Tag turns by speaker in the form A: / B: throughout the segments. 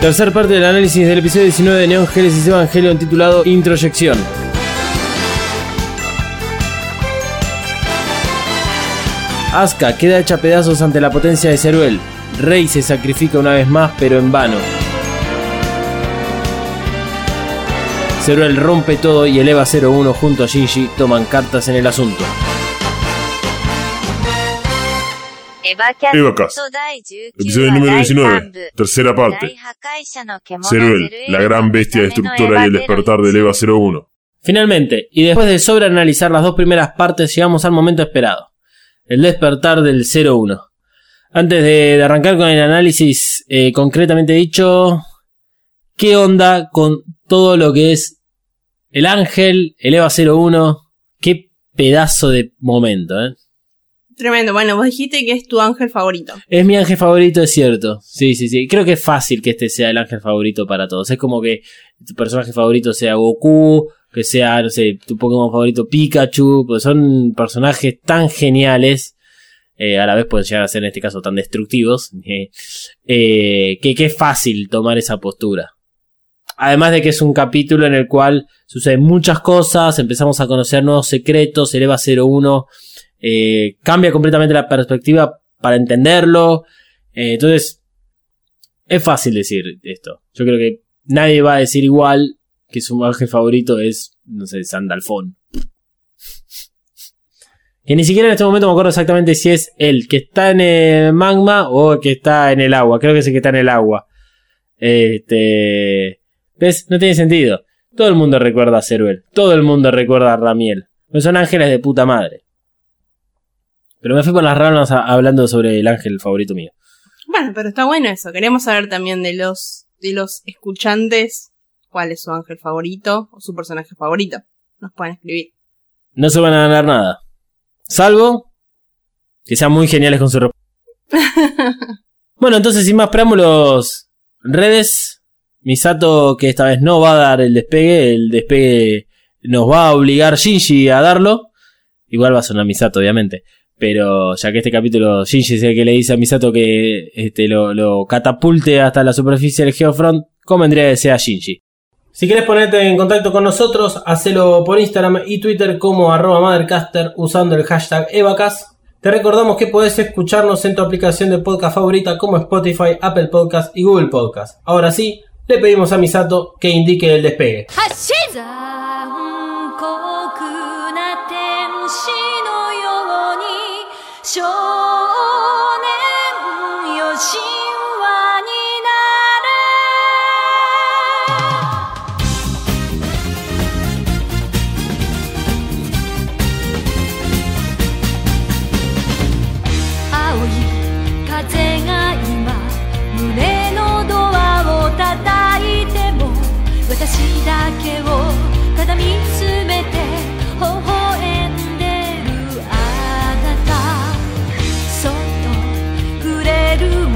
A: Tercer parte del análisis del episodio 19 de Neon Genesis Evangelion titulado Introyección. Asuka queda hecha pedazos ante la potencia de Ceruel. Rey se sacrifica una vez más, pero en vano. Ceruel rompe todo y eleva 0-1 junto a Shinji toman cartas en el asunto.
B: エヴァキャ
C: エヴァカス
B: スト第19
C: Episodio
B: 話
C: número
B: 第
C: 19.
B: 3部
C: Tercera
B: 大
C: parte.
B: 破壊者の獣
C: Ceruel, la gran bestia destructora y el despertar del EVA 01.
A: Finalmente, y después de sobreanalizar las dos primeras partes, llegamos al momento esperado. El despertar del 01. Antes de, de arrancar con el análisis eh, concretamente dicho, ¿qué onda con todo lo que es el ángel, el EVA 01? Qué pedazo de momento, ¿eh?
D: Tremendo. Bueno, vos dijiste que es tu ángel favorito.
A: Es mi ángel favorito, es cierto. Sí, sí, sí. Creo que es fácil que este sea el ángel favorito para todos. Es como que tu personaje favorito sea Goku, que sea, no sé, tu Pokémon favorito Pikachu, pues son personajes tan geniales, eh, a la vez pueden llegar a ser en este caso tan destructivos, eh, eh, que, que es fácil tomar esa postura. Además de que es un capítulo en el cual suceden muchas cosas, empezamos a conocer nuevos secretos, el EVA 01 eh, cambia completamente la perspectiva para entenderlo. Eh, entonces, es fácil decir esto. Yo creo que nadie va a decir igual que su ángel favorito es, no sé, Sandalfón. Que ni siquiera en este momento me acuerdo exactamente si es el que está en el magma o el que está en el agua. Creo que es el que está en el agua. Este. ¿Ves? No tiene sentido. Todo el mundo recuerda a Ceruel. Todo el mundo recuerda a Ramiel. Son ángeles de puta madre. Pero me fui por las ramas hablando sobre el ángel favorito mío.
D: Bueno, pero está bueno eso. Queremos saber también de los, de los escuchantes cuál es su ángel favorito o su personaje favorito. Nos pueden escribir.
A: No se van a ganar nada. Salvo que sean muy geniales con su ropa. bueno, entonces sin más preámbulos, redes. Misato que esta vez no va a dar el despegue. El despegue nos va a obligar Shinji a darlo. Igual va a sonar Misato, obviamente. Pero ya que este capítulo Shinji es el que le dice a Misato que este, lo, lo catapulte hasta la superficie del Geofront, convendría que sea Shinji. Si quieres ponerte en contacto con nosotros, hacelo por Instagram y Twitter como arroba Mothercaster usando el hashtag Evacas. Te recordamos que podés escucharnos en tu aplicación de podcast favorita como Spotify, Apple Podcast y Google Podcast. Ahora sí, le pedimos a Misato que indique el despegue.
E: 残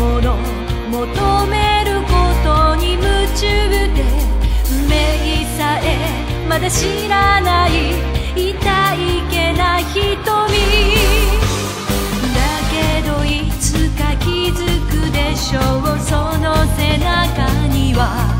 E: もの求めることに夢中で目さえまだ知らない痛いけな瞳。だけどいつか気づくでしょうその背中には。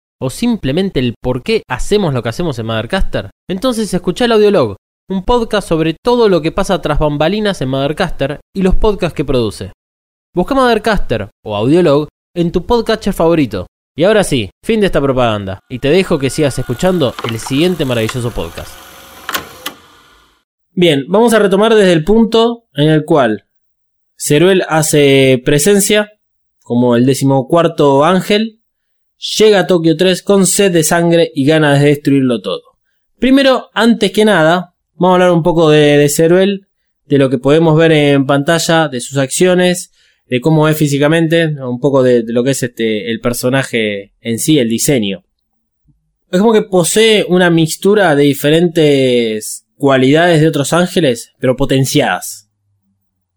A: O simplemente el por qué hacemos lo que hacemos en Mothercaster? Entonces escucha el Audiolog, un podcast sobre todo lo que pasa tras bambalinas en Mothercaster y los podcasts que produce. Busca Mothercaster o Audiolog en tu podcatcher favorito. Y ahora sí, fin de esta propaganda, y te dejo que sigas escuchando el siguiente maravilloso podcast. Bien, vamos a retomar desde el punto en el cual Ceruel hace presencia como el decimocuarto ángel, llega a Tokio 3 con sed de sangre y ganas de destruirlo todo. Primero, antes que nada, vamos a hablar un poco de, de Ceruel, de lo que podemos ver en pantalla, de sus acciones, de cómo es físicamente, un poco de, de lo que es este, el personaje en sí, el diseño. Es como que posee una mixtura de diferentes cualidades de otros ángeles, pero potenciadas.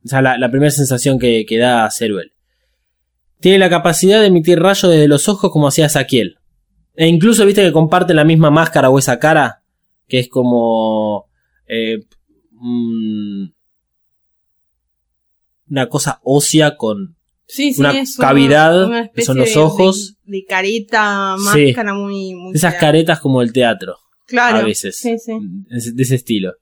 A: O sea, la, la primera sensación que, que da Ceruel. Tiene la capacidad de emitir rayos desde los ojos como hacía Saquiel. E incluso viste que comparte la misma máscara o esa cara, que es como... eh, mm, una cosa ósea con...
D: Sí, sí,
A: Una cavidad,
D: una
A: que son los ojos.
D: De, de careta,
A: Sí.
D: máscara muy, muy.
A: Esas caretas como el teatro.
D: Claro.
A: a veces.
D: Sí, sí.
A: de ese estilo.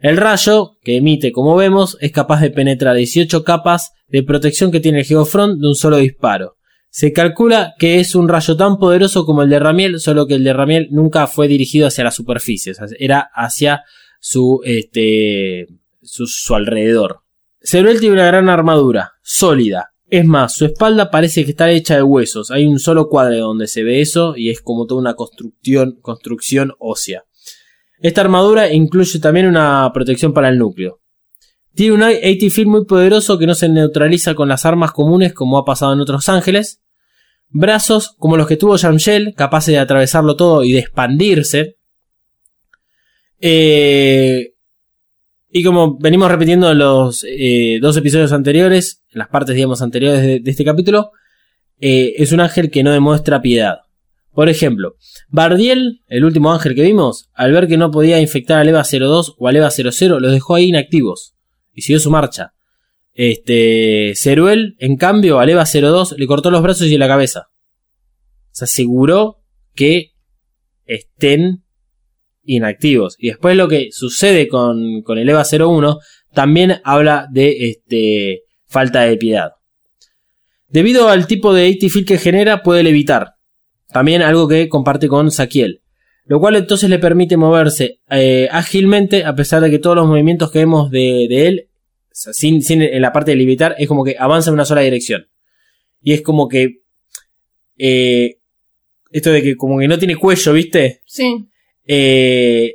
A: El rayo, que emite como vemos, es capaz de penetrar 18 capas de protección que tiene el Geofront de un solo disparo. Se calcula que es un rayo tan poderoso como el de Ramiel, solo que el de Ramiel nunca fue dirigido hacia la superficie, era hacia su, este, su, su alrededor. Ceruel tiene una gran armadura, sólida. Es más, su espalda parece que está hecha de huesos. Hay un solo cuadro donde se ve eso y es como toda una construcción, construcción ósea. Esta armadura incluye también una protección para el núcleo. Tiene un AT field muy poderoso que no se neutraliza con las armas comunes como ha pasado en otros ángeles. Brazos como los que tuvo Jamshel, capaces de atravesarlo todo y de expandirse. Eh, y como venimos repitiendo en los eh, dos episodios anteriores, en las partes digamos anteriores de, de este capítulo, eh, es un ángel que no demuestra piedad. Por ejemplo, Bardiel, el último ángel que vimos, al ver que no podía infectar al EVA 02 o al EVA 00, los dejó ahí inactivos y siguió su marcha. Este, Ceruel, en cambio, al EVA 02 le cortó los brazos y la cabeza. Se aseguró que estén inactivos. Y después lo que sucede con, con el EVA 01 también habla de este, falta de piedad. Debido al tipo de AT field que genera, puede levitar. También algo que comparte con Saquiel. Lo cual entonces le permite moverse eh, ágilmente a pesar de que todos los movimientos que vemos de, de él, o sea, sin, sin en la parte de levitar, es como que avanza en una sola dirección. Y es como que... eh, esto de que como que no tiene cuello, ¿viste?
D: Sí.
A: Eh,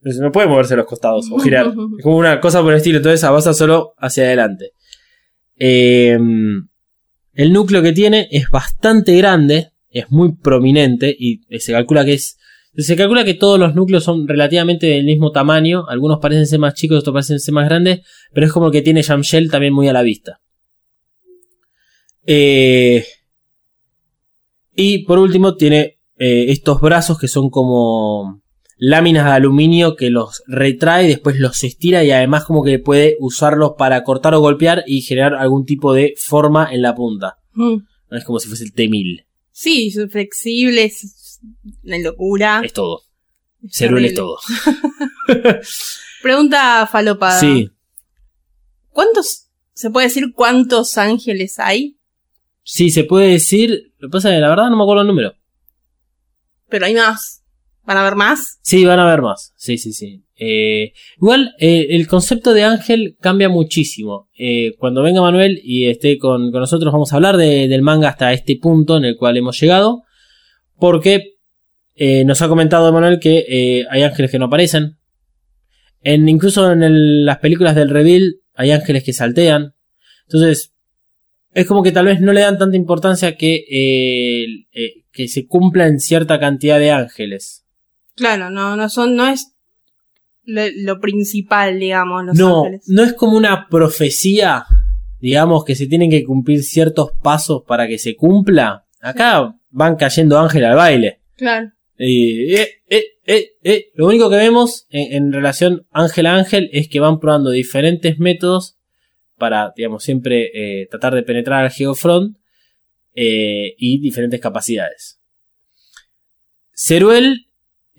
A: no puede moverse a los costados o girar. Es como una cosa por el estilo. Entonces avanza solo hacia adelante. Eh, el núcleo que tiene es bastante grande. Es muy prominente. Y se calcula que es. Se calcula que todos los núcleos son relativamente del mismo tamaño. Algunos parecen ser más chicos, otros parecen ser más grandes. Pero es como que tiene Jamshell también muy a la vista. Eh, y por último tiene eh, estos brazos que son como láminas de aluminio que los retrae, después los estira y además como que puede usarlos para cortar o golpear y generar algún tipo de forma en la punta.
D: Mm.
A: Es como si fuese el T-1000.
D: Sí, son flexibles, es una locura.
A: Es todo.
D: Es
A: Ceruel es todo.
D: Pregunta falopada.
A: Sí.
D: ¿Cuántos, se puede decir cuántos ángeles hay?
A: Sí, se puede decir. Lo que pasa es que la verdad no me acuerdo el número.
D: Pero hay más. ¿Van a haber más?
A: Sí, van a ver más. Sí, sí, sí. Eh, igual, eh, el concepto de ángel cambia muchísimo. Eh, cuando venga Manuel y esté con, nosotros, vamos a hablar de- del manga hasta este punto en el cual hemos llegado. Porque nos ha comentado Manuel que hay ángeles que no aparecen. En, incluso en las películas del reveal hay ángeles que saltean. Entonces, es como que tal vez no le dan tanta importancia que, que se cumplan cierta cantidad de ángeles.
D: Claro, no, no son, no es lo, lo principal, digamos, los
A: no,
D: ángeles.
A: no es como una profecía, digamos, que se tienen que cumplir ciertos pasos para que se cumpla. Acá van cayendo ángeles al baile.
D: Claro.
A: Y, eh, eh, eh. Lo único que vemos en, en relación ángel a ángel es que van probando diferentes métodos para, digamos, siempre tratar de penetrar al Geofront y diferentes capacidades. Ceruel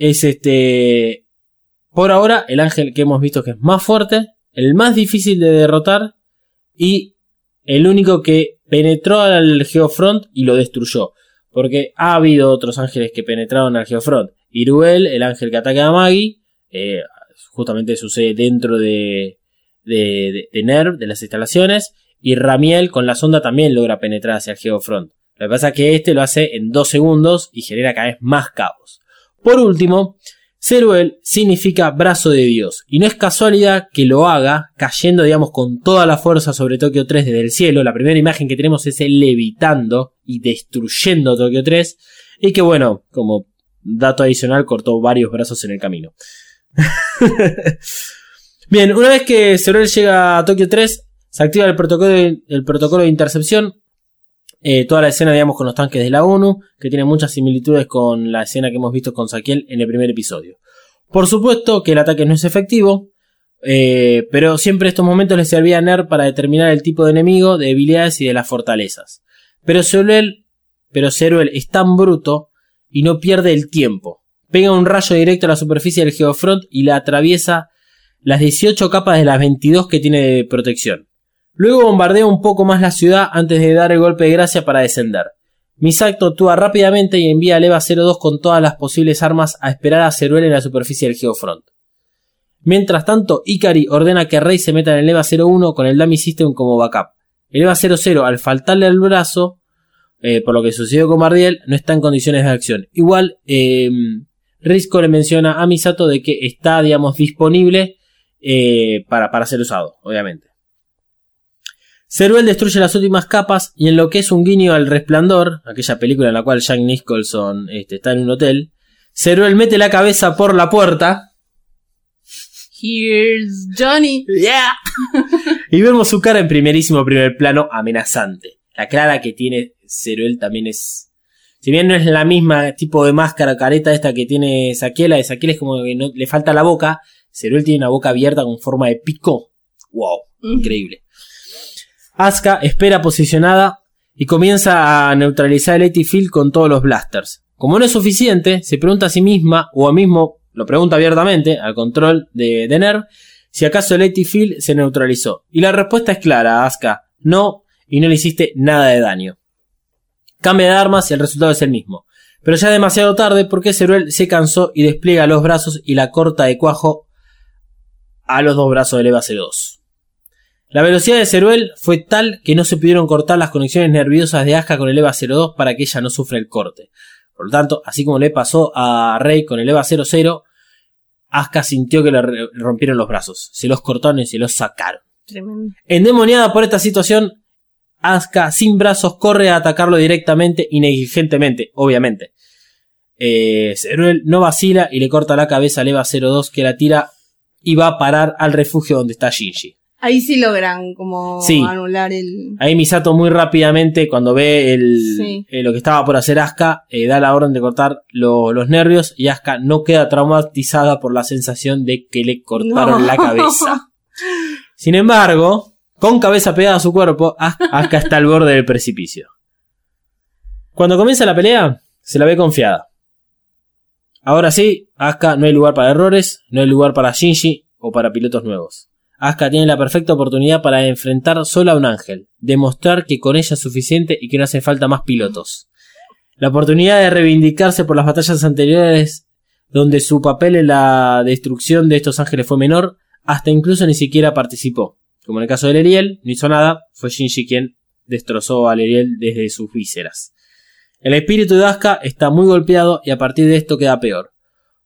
A: es este, por ahora, el ángel que hemos visto que es más fuerte, el más difícil de derrotar y el único que penetró al Geofront y lo destruyó. Porque ha habido otros ángeles que penetraron al Geofront. Iruel, el ángel que ataca a Maggie, eh, justamente sucede dentro de, de, de, NERV, de las instalaciones. y Ramiel con la sonda también logra penetrar hacia el Geofront. Lo que pasa es que este lo hace en dos segundos y genera cada vez más caos. Por último, Ceruel significa brazo de Dios, y no es casualidad que lo haga cayendo, digamos, con toda la fuerza sobre Tokio 3 desde el cielo. La primera imagen que tenemos es él levitando y destruyendo Tokio 3, y que bueno, como dato adicional, cortó varios brazos en el camino. Bien, una vez que Ceruel llega a Tokio 3, se activa el protocolo de, el protocolo de intercepción. Eh, toda la escena, digamos, con los tanques de la ONU, que tiene muchas similitudes con la escena que hemos visto con Saquiel en el primer episodio. Por supuesto que el ataque no es efectivo, eh, pero siempre estos momentos le servía a NER para determinar el tipo de enemigo, de debilidades y de las fortalezas. Pero Ceruel, pero Ceruel es tan bruto y no pierde el tiempo. Pega un rayo directo a la superficie del Geofront y la atraviesa las 18 capas de las 22 que tiene de protección. Luego bombardea un poco más la ciudad antes de dar el golpe de gracia para descender. Misato actúa rápidamente y envía al EVA 02 con todas las posibles armas a esperar a Ceruel en la superficie del Geofront. Mientras tanto, Ikari ordena que Rey se meta en el EVA 01 con el Dummy System como backup. El EVA 00, al faltarle el brazo, eh, por lo que sucedió con Bardiel, no está en condiciones de acción. Igual, eh, Risco le menciona a Misato de que está, digamos, disponible eh, para, para ser usado, obviamente. Ceruel destruye las últimas capas y en lo que es un guiño al resplandor, aquella película en la cual Jack Nicholson este, está en un hotel, Ceruel mete la cabeza por la puerta
D: Here's Johnny.
A: Yeah. y vemos su cara en primerísimo primer plano amenazante. La clara que tiene Ceruel también es. Si bien no es la misma tipo de máscara careta esta que tiene Saquiel, la de Saquiel es como que no, le falta la boca. Ceruel tiene una boca abierta con forma de pico. Wow, increíble. Asuka espera posicionada y comienza a neutralizar el Field con todos los blasters. Como no es suficiente, se pregunta a sí misma, o a mismo lo pregunta abiertamente al control de, de NERV, si acaso el Field se neutralizó. Y la respuesta es clara, Asuka, no, y no le hiciste nada de daño. Cambia de armas y el resultado es el mismo. Pero ya es demasiado tarde porque Ceruel se cansó y despliega los brazos y la corta de cuajo a los dos brazos del EVA 02. La velocidad de Ceruel fue tal que no se pudieron cortar las conexiones nerviosas de Asuka con el EVA 02 para que ella no sufra el corte. Por lo tanto, así como le pasó a Rey con el EVA 00, Asuka sintió que le rompieron los brazos, se los cortaron y se los sacaron.
D: Tremendo.
A: Endemoniada por esta situación, Asuka sin brazos corre a atacarlo directamente y negligentemente, obviamente. Eh, Ceruel no vacila y le corta la cabeza al EVA 02 que la tira y va a parar al refugio donde está Shinji.
D: Ahí sí logran como
A: Sí.
D: anular el...
A: Ahí Misato muy rápidamente, cuando ve el,
D: Sí.
A: eh, lo que estaba por hacer Asuka, eh, da la orden de cortar lo- los nervios y Asuka no queda traumatizada por la sensación de que le cortaron
D: No.
A: la cabeza. Sin embargo, con cabeza pegada a su cuerpo, As- Asuka está al borde del precipicio. Cuando comienza la pelea, se la ve confiada. Ahora sí, Asuka no hay lugar para errores, no hay lugar para Shinji o para pilotos nuevos. Asuka tiene la perfecta oportunidad para enfrentar solo a un ángel, demostrar que con ella es suficiente y que no hace falta más pilotos. La oportunidad de reivindicarse por las batallas anteriores, donde su papel en la destrucción de estos ángeles fue menor, hasta incluso ni siquiera participó. Como en el caso del Eriel, no hizo nada, fue Shinji quien destrozó al Eriel desde sus vísceras. El espíritu de Asuka está muy golpeado y a partir de esto queda peor.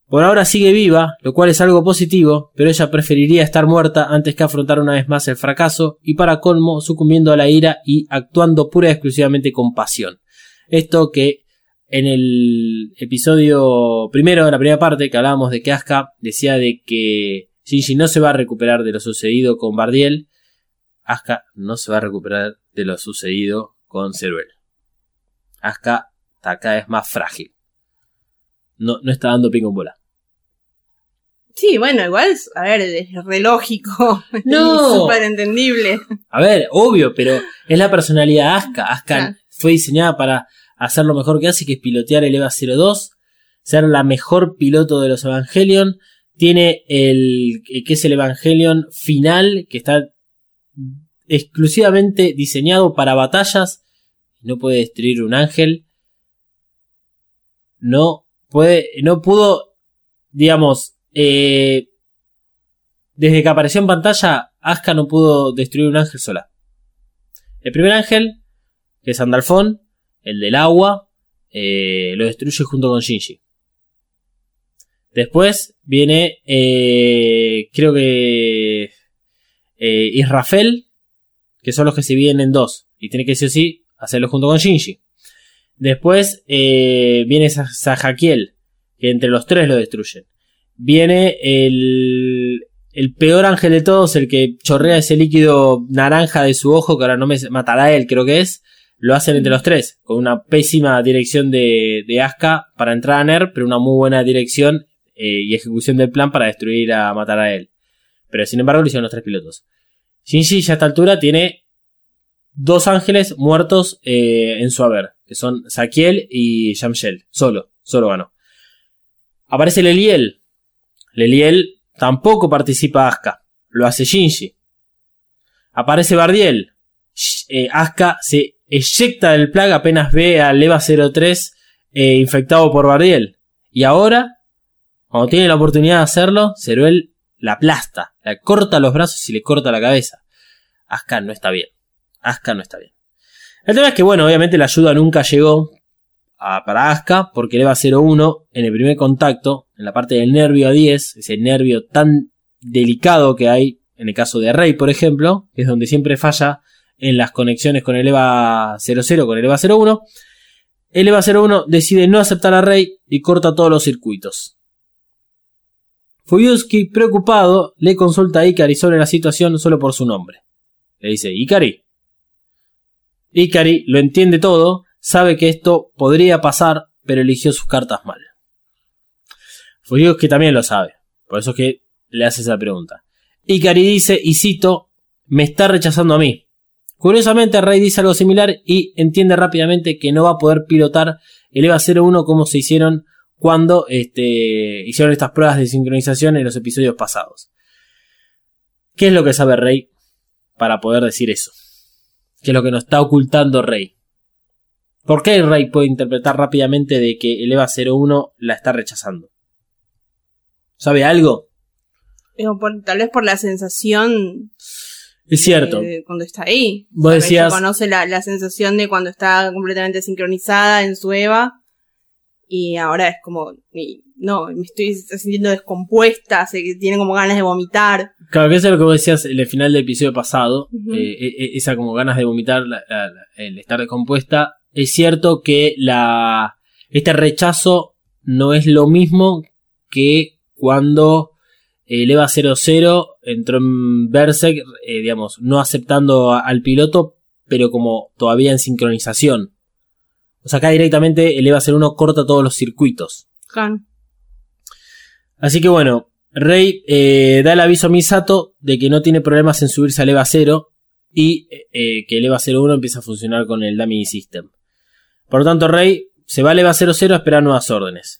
A: Por ahora sigue viva, lo cual es algo positivo, pero ella preferiría estar muerta antes que afrontar una vez más el fracaso y para colmo sucumbiendo a la ira y actuando pura y exclusivamente con pasión. Esto que en el episodio primero, en la primera parte, que hablábamos de que Asuka decía de que Shinji no se va a recuperar de lo sucedido con Bardiel, Asuka no se va a recuperar de lo sucedido con Ceruel. Asuka está cada vez más frágil. No, no está dando pico en bola.
D: Sí, bueno, igual, a ver, es re lógico.
A: No.
D: Súper entendible.
A: A ver, obvio, pero es la personalidad de. Asuka
D: Claro.
A: fue diseñada para hacer lo mejor que hace, que es pilotear el EVA 02, ser la mejor piloto de los Evangelion. Tiene el que es el Evangelion final, que está exclusivamente diseñado para batallas. No puede destruir un ángel. No puede, no pudo, digamos, eh, desde que apareció en pantalla, Asuka no pudo destruir un ángel sola. El primer ángel, que es Andalfón, el del agua, eh, lo destruye junto con Shinji. Después viene, eh, creo que eh, Israfel, que son los que se dividen en dos. Y tiene que sí o sí hacerlo junto con Shinji. Después eh, viene Sa- Sajakiel, que entre los tres lo destruyen. Viene el, el peor ángel de todos, el que chorrea ese líquido naranja de su ojo, que ahora no me matará él, creo que es. Lo hacen entre los tres, con una pésima dirección de, de Asuka para entrar a Ner, pero una muy buena dirección eh, y ejecución del plan para destruir a matar a él. Pero sin embargo lo hicieron los tres pilotos. Shinji ya a esta altura tiene dos ángeles muertos eh, en su haber, que son Sakiel y Yamshel. Solo, solo ganó. Aparece Leliel. Leliel tampoco participa Asuka, lo hace Shinji. Aparece Bardiel. Eh, Asuka se eyecta del plaga apenas ve al EVA 03 eh, infectado por Bardiel. Y ahora, cuando tiene la oportunidad de hacerlo, Ceruel la aplasta, la corta los brazos y le corta la cabeza. Asuka no está bien. Asuka no está bien. El tema es que, bueno, obviamente la ayuda nunca llegó a- para Asuka porque el EVA 01 en el primer contacto, en la parte del nervio A10, ese nervio tan delicado que hay en el caso de Rey, por ejemplo, que es donde siempre falla en las conexiones con el EVA 00, con el EVA 01, el EVA 01 decide no aceptar a Rey y corta todos los circuitos. Fuyuski, preocupado, le consulta a Ikari sobre la situación solo por su nombre. Le dice, Ikari. Ikari lo entiende todo, sabe que esto podría pasar, pero eligió sus cartas mal. Fuyuski también lo sabe, por eso es que le hace esa pregunta. Ikari dice, y cito, me está rechazando a mí. Curiosamente, Rey dice algo similar y entiende rápidamente que no va a poder pilotar el EVA 01 como se hicieron cuando este, hicieron estas pruebas de sincronización en los episodios pasados. ¿Qué es lo que sabe Rey para poder decir eso? ¿Qué es lo que nos está ocultando Rey? ¿Por qué Rey puede interpretar rápidamente de que el EVA 01 la está rechazando? ¿Sabe algo?
D: Por- tal vez por la sensación
A: Es cierto.
D: de cuando está ahí.
A: Vos decías-
D: conoce la, la sensación de cuando está completamente sincronizada en su Eva. Y ahora es como, y- no, me estoy sintiendo descompuesta, sé que tiene como ganas de vomitar.
A: Claro, que eso es lo que vos decías en el final del episodio pasado. Eh, eh, esa como ganas de vomitar, la- la- la- el estar descompuesta. Es cierto que la este rechazo no es lo mismo que cuando el EVA 00 entró en Berserk, eh, digamos, no aceptando a- al piloto, pero como todavía en sincronización. O sea, acá directamente el EVA 01 corta todos los circuitos.
D: Claro.
A: Así que bueno, Rey eh, da el aviso a Misato de que no tiene problemas en subirse al EVA 0 y eh, que el EVA 01 empieza a funcionar con el Dummy System. Por lo tanto, Rey se va al EVA 00 a esperar nuevas órdenes.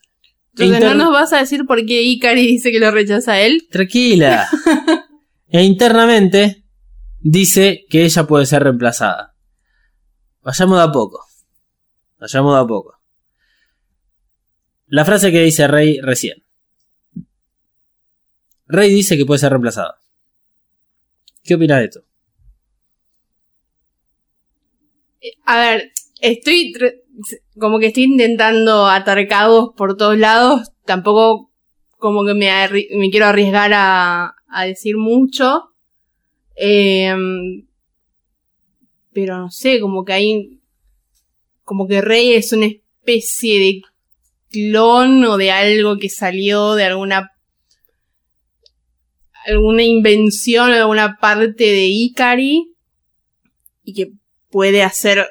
D: Entonces,
A: Inter-
D: ¿no nos vas a decir por qué Ikari dice que lo rechaza a él?
A: Tranquila. e internamente dice que ella puede ser reemplazada. Vayamos de a poco. Vayamos de a poco. La frase que dice Rey recién. Rey dice que puede ser reemplazada. ¿Qué opinas de esto?
D: A ver, estoy como que estoy intentando atar cabos por todos lados. Tampoco como que me, me quiero arriesgar a, a decir mucho. Em, pero no sé, como que hay. Como que Rey es una especie de clon o de algo que salió de alguna. Alguna invención o alguna parte de Ikari. Y que puede hacer,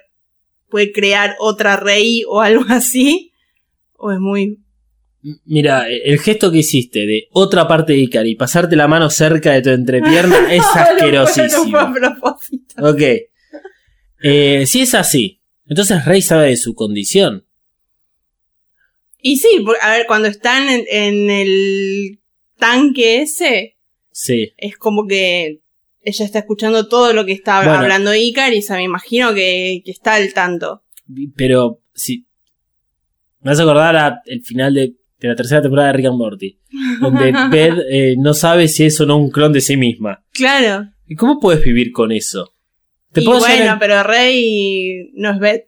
D: puede crear otra rey o algo así, o es muy...
A: Mira, el gesto que hiciste de otra parte de Ikari, pasarte la mano cerca de tu entrepierna, es
D: No
A: asquerosísimo.
D: No propósito.
A: Ok. Eh, si es así, entonces Rey sabe de su condición.
D: Y sí, a ver, cuando están en, en el tanque ese,
A: Sí.
D: es como que ella está escuchando todo lo que está
A: Bueno.
D: hablando se me imagino que, que está al tanto.
A: Pero si. Me vas a acordar a el final de, de la tercera temporada de Rick and Morty. Donde Beth eh, no sabe si es o no un clon de sí misma.
D: Claro.
A: ¿Y cómo puedes vivir con eso? Te
D: y
A: puedo
D: bueno,
A: a-
D: pero Rey no es Beth.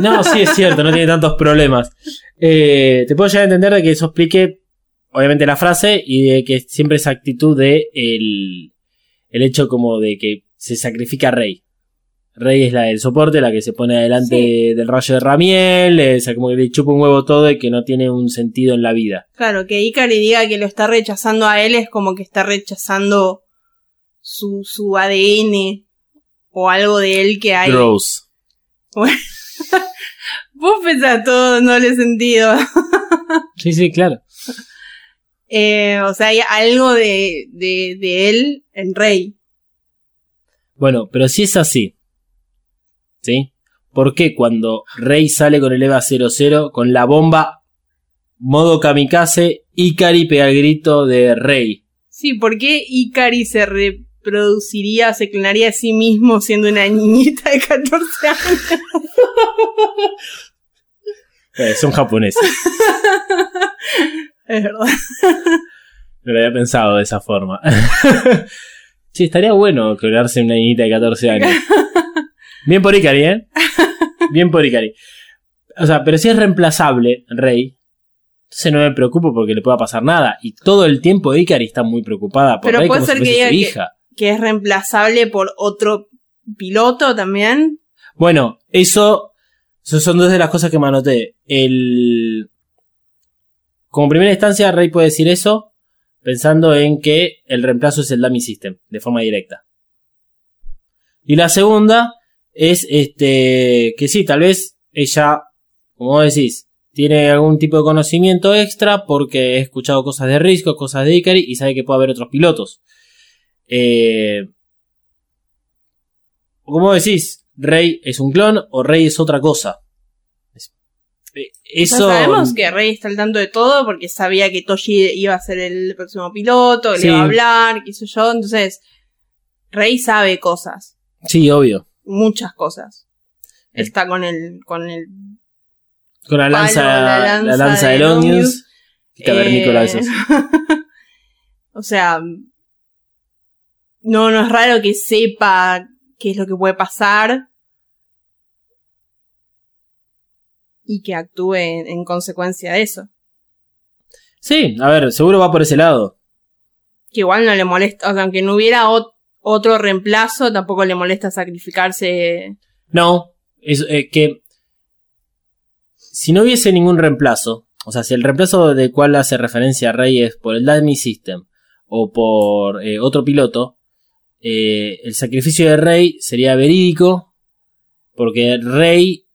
A: No, sí es cierto, no tiene tantos problemas. Eh, te puedo llegar a entender de que eso explique, obviamente, la frase y de que siempre esa actitud de el, el hecho como de que se sacrifica a Rey. Rey es la del soporte, la que se pone adelante del rayo de Ramiel, eh, o sea, como que le chupa un huevo todo y que no tiene un sentido en la vida.
D: Claro, que Ikari diga que lo está rechazando a él es como que está rechazando su, su ADN o algo de él que hay.
A: Gross.
D: Vos pensás todo doble sentido.
A: Sí, sí, claro.
D: Eh, o sea, hay algo de, de, de él en Rey.
A: Bueno, pero si es así, ¿sí? ¿Por qué cuando Rey sale con el EVA 00 con la bomba modo kamikaze, Ikari pega el grito de Rey?
D: Sí, ¿por qué Ikari se reproduciría, se clonaría a sí mismo siendo una niñita de 14 años?
A: Eh, son japoneses.
D: Es verdad.
A: No lo había pensado de esa forma. sí, estaría bueno clonarse una niñita de 14 años. Bien por Ikari, ¿eh? Bien por Ikari. O sea, pero si es reemplazable, Rey, entonces no me preocupo porque le pueda pasar nada. Y todo el tiempo Ikari está muy preocupada por
D: Pero
A: Rey
D: puede
A: como
D: ser
A: si fuese
D: que
A: su
D: que-
A: hija.
D: Que es reemplazable por otro piloto también.
A: Bueno, eso, eso son dos de las cosas que me anoté. El, como primera instancia, Rey puede decir eso pensando en que el reemplazo es el dummy system, de forma directa. Y la segunda es este que sí, tal vez ella, como decís, tiene algún tipo de conocimiento extra porque he escuchado cosas de Risco, cosas de Ikari y sabe que puede haber otros pilotos. Eh, como decís, Rey es un clon o Rey es otra cosa. Eh,
D: Ya sabemos que Rey está al tanto de todo porque sabía que Toshi iba a ser el próximo piloto, que
A: Sí.
D: le iba a hablar, qué sé yo. Entonces, Rey sabe cosas,
A: Sí, obvio.
D: muchas cosas.
A: Eh.
D: Está con el, con el
A: Con la lanza,
D: Palo, la
A: la
D: lanza
A: lanza,
D: de
A: de
D: Longius.
A: Y cavernícola
D: Eh, o sea, no, no es raro que sepa qué es lo que puede pasar y que actúe en, en consecuencia de eso.
A: Sí, a ver, seguro va por ese lado.
D: Que igual no le molesta, o sea, aunque no hubiera ot- otro reemplazo, tampoco le molesta sacrificarse.
A: No, es eh, que si no hubiese ningún reemplazo, o sea, si el reemplazo del cual hace referencia a Rey es por el Dummy System o por eh, otro piloto, eh, el sacrificio de Rey sería verídico porque Rey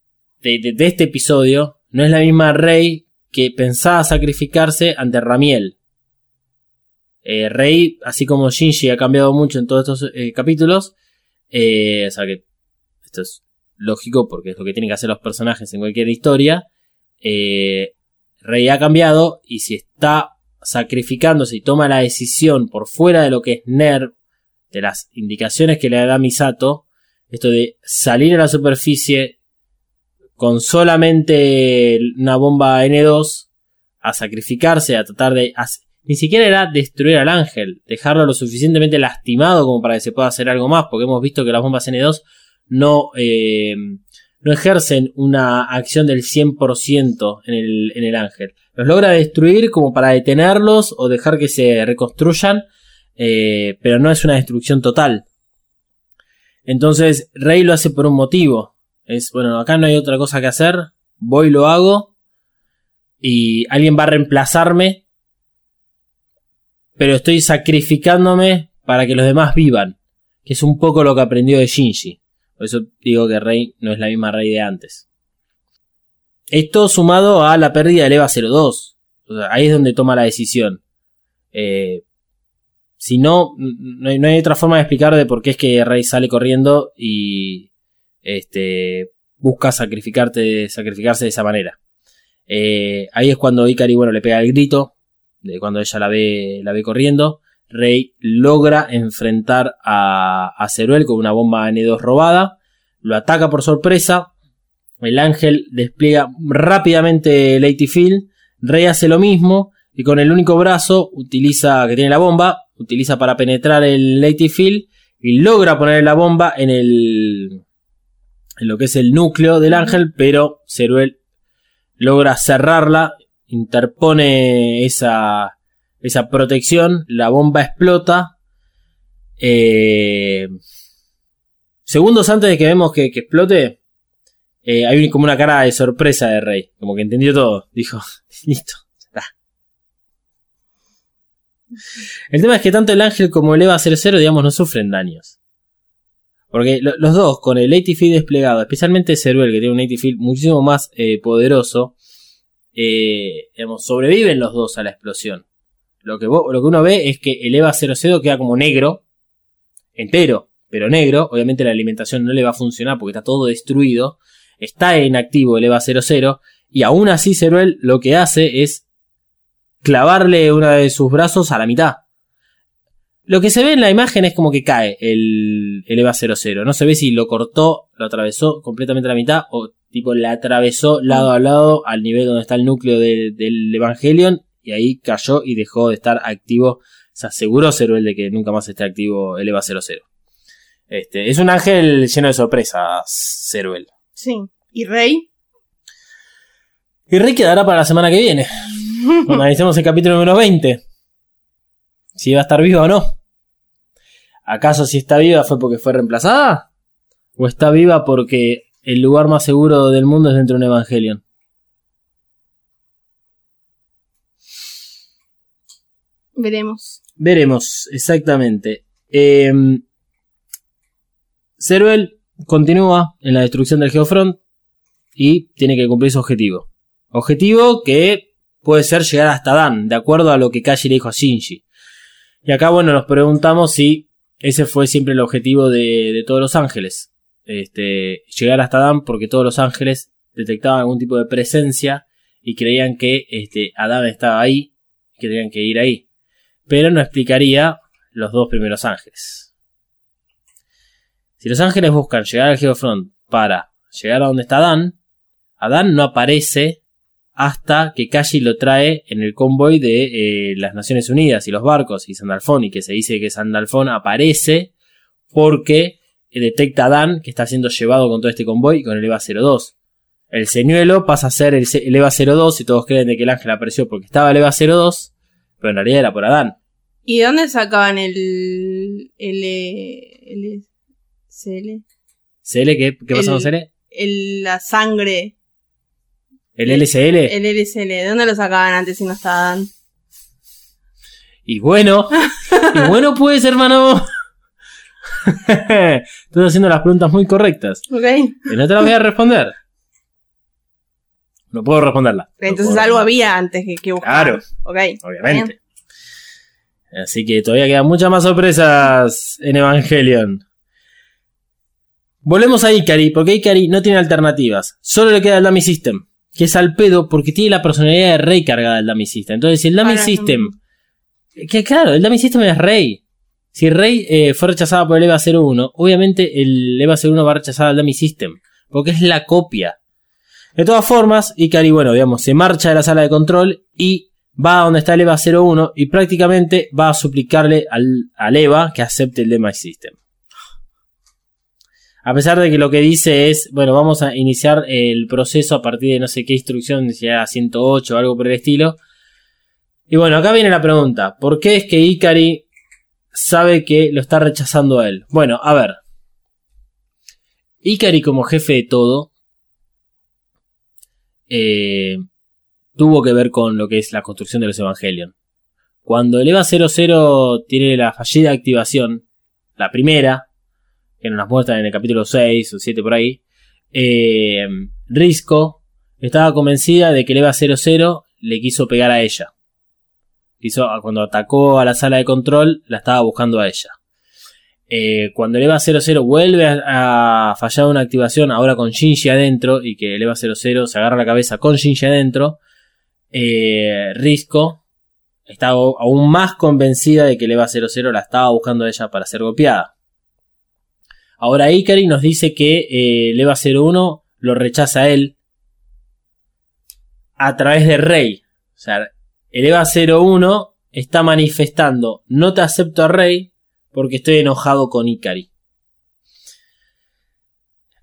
A: de, este episodio no es la misma Rey que pensaba sacrificarse ante Ramiel. Eh, Rey, así como Shinji ha cambiado mucho en todos estos eh, capítulos, eh, o sea que esto es lógico porque es lo que tienen que hacer los personajes en cualquier historia. Eh, Rey ha cambiado y si está sacrificándose y toma la decisión por fuera de lo que es NERV, de las indicaciones que le da Misato, esto de salir a la superficie con solamente una bomba N2 a sacrificarse, a tratar de... ni siquiera era destruir al ángel, dejarlo lo suficientemente lastimado como para que se pueda hacer algo más, porque hemos visto que las bombas N2 no, eh, no ejercen una acción del 100% en el, en el ángel. Los logra destruir como para detenerlos o dejar que se reconstruyan, eh, pero no es una destrucción total. Entonces, Rey lo hace por un motivo. Es, bueno, acá no hay otra cosa que hacer, voy, lo hago, y alguien va a reemplazarme, pero estoy sacrificándome para que los demás vivan, que es un poco lo que aprendió de Shinji. Por eso digo que Rey no es la misma Rey de antes. Esto sumado a la pérdida del EVA 02. O ahí es donde toma la decisión. Eh, si no, no hay, no hay otra forma de explicar de por qué es que Rey sale corriendo y este, busca sacrificarte, sacrificarse de esa manera. Eh, ahí es cuando Ikari, bueno, le pega el grito, de cuando ella la ve, la ve corriendo. Rey logra enfrentar a, a Ceruel con una bomba N2 robada. Lo ataca por sorpresa. El ángel despliega rápidamente Lady Field. Rey hace lo mismo. Y con el único brazo utiliza, que tiene la bomba, utiliza para penetrar el Field. y logra poner la bomba en el en lo que es el núcleo del ángel, pero Ceruel logra cerrarla, interpone esa esa protección, la bomba explota. Eh, segundos antes de que vemos que, que explote, eh, hay como una cara de sorpresa de Rey, como que entendió todo. Dijo, listo, está. El tema es que tanto el ángel como el Eva 00, digamos, no sufren daños. Porque lo- los dos, con el AT Field desplegado, especialmente Ceruel, que tiene un AT Field muchísimo más eh, poderoso, eh, digamos, sobreviven los dos a la explosión. Lo que, vos- lo que uno ve es que el EVA 00 queda como negro, entero, pero negro. Obviamente la alimentación no le va a funcionar porque está todo destruido. Está inactivo el EVA 00. Y aún así Ceruel lo que hace es clavarle uno de sus brazos a la mitad. Lo que se ve en la imagen es como que cae el, el EVA 00. No se ve si lo cortó, lo atravesó completamente a la mitad o tipo le atravesó lado a lado al nivel donde está el núcleo de- del Evangelion y ahí cayó y dejó de estar activo. Se aseguró Ceruel de que nunca más esté activo el EVA 00. Este, es un ángel lleno de sorpresas, Ceruel.
D: Sí. ¿Y Rey?
A: Y Rey quedará para la semana que viene. Cuando analicemos el capítulo número 20. Si va a estar viva o no. ¿Acaso si está viva fue porque fue reemplazada? ¿O está viva porque el lugar más seguro del mundo es dentro de un Evangelion?
D: Veremos.
A: Veremos, exactamente. Eh, Ceruel continúa en la destrucción del Geofront y tiene que cumplir su objetivo. Objetivo que puede ser llegar hasta Dan, de acuerdo a lo que Kashi le dijo a Shinji. Y acá, bueno, nos preguntamos si ese fue siempre el objetivo de, todos los ángeles. Este, llegar hasta Dan porque todos los ángeles detectaban algún tipo de presencia y creían que este, Adán estaba ahí que tenían que ir ahí pero no explicaría los dos primeros ángeles. Si los ángeles buscan llegar al Geofront para llegar a donde está Adán, Adán no aparece hasta que Kashi lo trae en el convoy de eh, las Naciones Unidas y los barcos y Sandalfón y que se dice que Sandalfón aparece porque eh, detecta a Adán que está siendo llevado con todo este convoy con el EVA 02. El señuelo pasa a ser el, el EVA 02 y todos creen de que el ángel apareció porque estaba el EVA 02 pero en realidad era por Adán.
D: ¿Y de dónde sacaban el. el. el. CL?
A: ¿CL qué? ¿Qué pasa con
D: El-
A: CL?
D: El, la sangre.
A: ¿El LCL?
D: El LSL. ¿De dónde lo sacaban antes si no estaban?
A: Y bueno, y bueno pues hermano. Estoy haciendo las preguntas muy correctas.
D: ¿Ok?
A: Y no te las voy a responder. No puedo responderla. No
D: Entonces
A: puedo
D: algo había antes que, que buscar.
A: Claro.
D: Ok.
A: Obviamente. Así que todavía quedan muchas más sorpresas en Evangelion. Volvemos a Ikari, porque Ikari no tiene alternativas. Solo le queda el Dummy System, que es al pedo porque tiene la personalidad de Rey cargada del Dummy System. Entonces, si el Dummy
D: Ahora,
A: System. Que claro, el Dummy System es Rey. Si Rey eh, fue rechazada por el EVA 01, obviamente el EVA 01 va a rechazar al Dummy System, porque es la copia. De todas formas, Ikari, bueno, digamos, se marcha de la sala de control y va a donde está el EVA 01 y prácticamente va a suplicarle al, al EVA que acepte el Dummy System. A pesar de que lo que dice es, bueno, vamos a iniciar el proceso a partir de no sé qué instrucción, si era 108 o algo por el estilo. Y bueno, acá viene la pregunta, ¿por qué es que Ikari sabe que lo está rechazando a él? Bueno, a ver. Ikari como jefe de todo, eh, tuvo que ver con lo que es la construcción de los Evangelion. Cuando el EVA 00 tiene la fallida activación, la primera, que nos muestran en el capítulo 6 o 7 por ahí, eh, Risco estaba convencida de que el EVA 00 le quiso pegar a ella. Quiso, cuando atacó a la sala de control, la estaba buscando a ella. Eh, cuando el EVA 00 vuelve a, fallar una activación, ahora con Shinji adentro, y que el EVA 00 se agarra la cabeza con Shinji adentro, eh, Risco está aún más convencida de que el EVA 00 la estaba buscando a ella para ser golpeada. Ahora Ikari nos dice que eh, el EVA 01 lo rechaza a él a través de Rey. O sea, el EVA 01 está manifestando, no te acepto a Rey, porque estoy enojado con Ikari.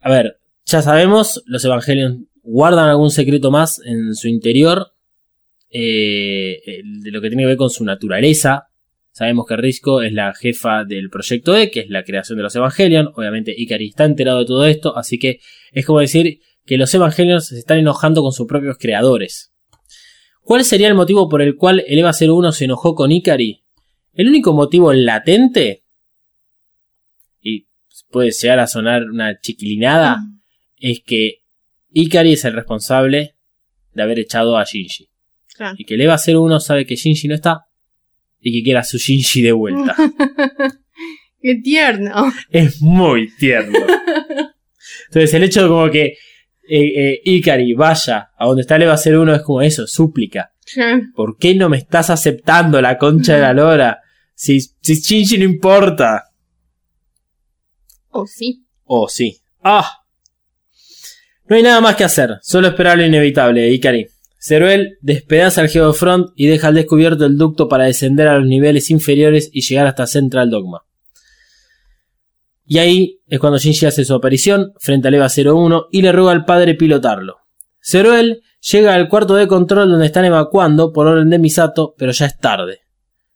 A: A ver, ya sabemos, los Evangelion guardan algún secreto más en su interior eh, de lo que tiene que ver con su naturaleza. Sabemos que Risco es la jefa del proyecto E, que es la creación de los Evangelion. Obviamente Ikari está enterado de todo esto, así que es como decir que los Evangelions se están enojando con sus propios creadores. ¿Cuál sería el motivo por el cual el EVA 01 se enojó con Ikari? El único motivo latente, y puede llegar a sonar una chiquilinada, es que Ikari es el responsable de haber echado a Shinji.
D: Claro.
A: Y que el EVA 01 sabe que Shinji no está y que quiere a su Shinji de vuelta.
D: Qué tierno.
A: es muy tierno. Entonces el hecho de como que eh, eh, Ikari vaya a donde está el EVA 01 es como eso, súplica. ¿Por qué no me estás aceptando la concha de la lora? Si, si Shinji no importa.
D: Oh, sí.
A: Oh, sí. ¡Ah! No hay nada más que hacer, solo esperar lo inevitable, Ikari. Ceruel despedaza el Geofront y deja al descubierto el ducto para descender a los niveles inferiores y llegar hasta Central Dogma. Y ahí es cuando Shinji hace su aparición frente al EVA 01 y le ruega al padre pilotarlo. Ceruel llega al cuarto de control donde están evacuando por orden de Misato, pero ya es tarde.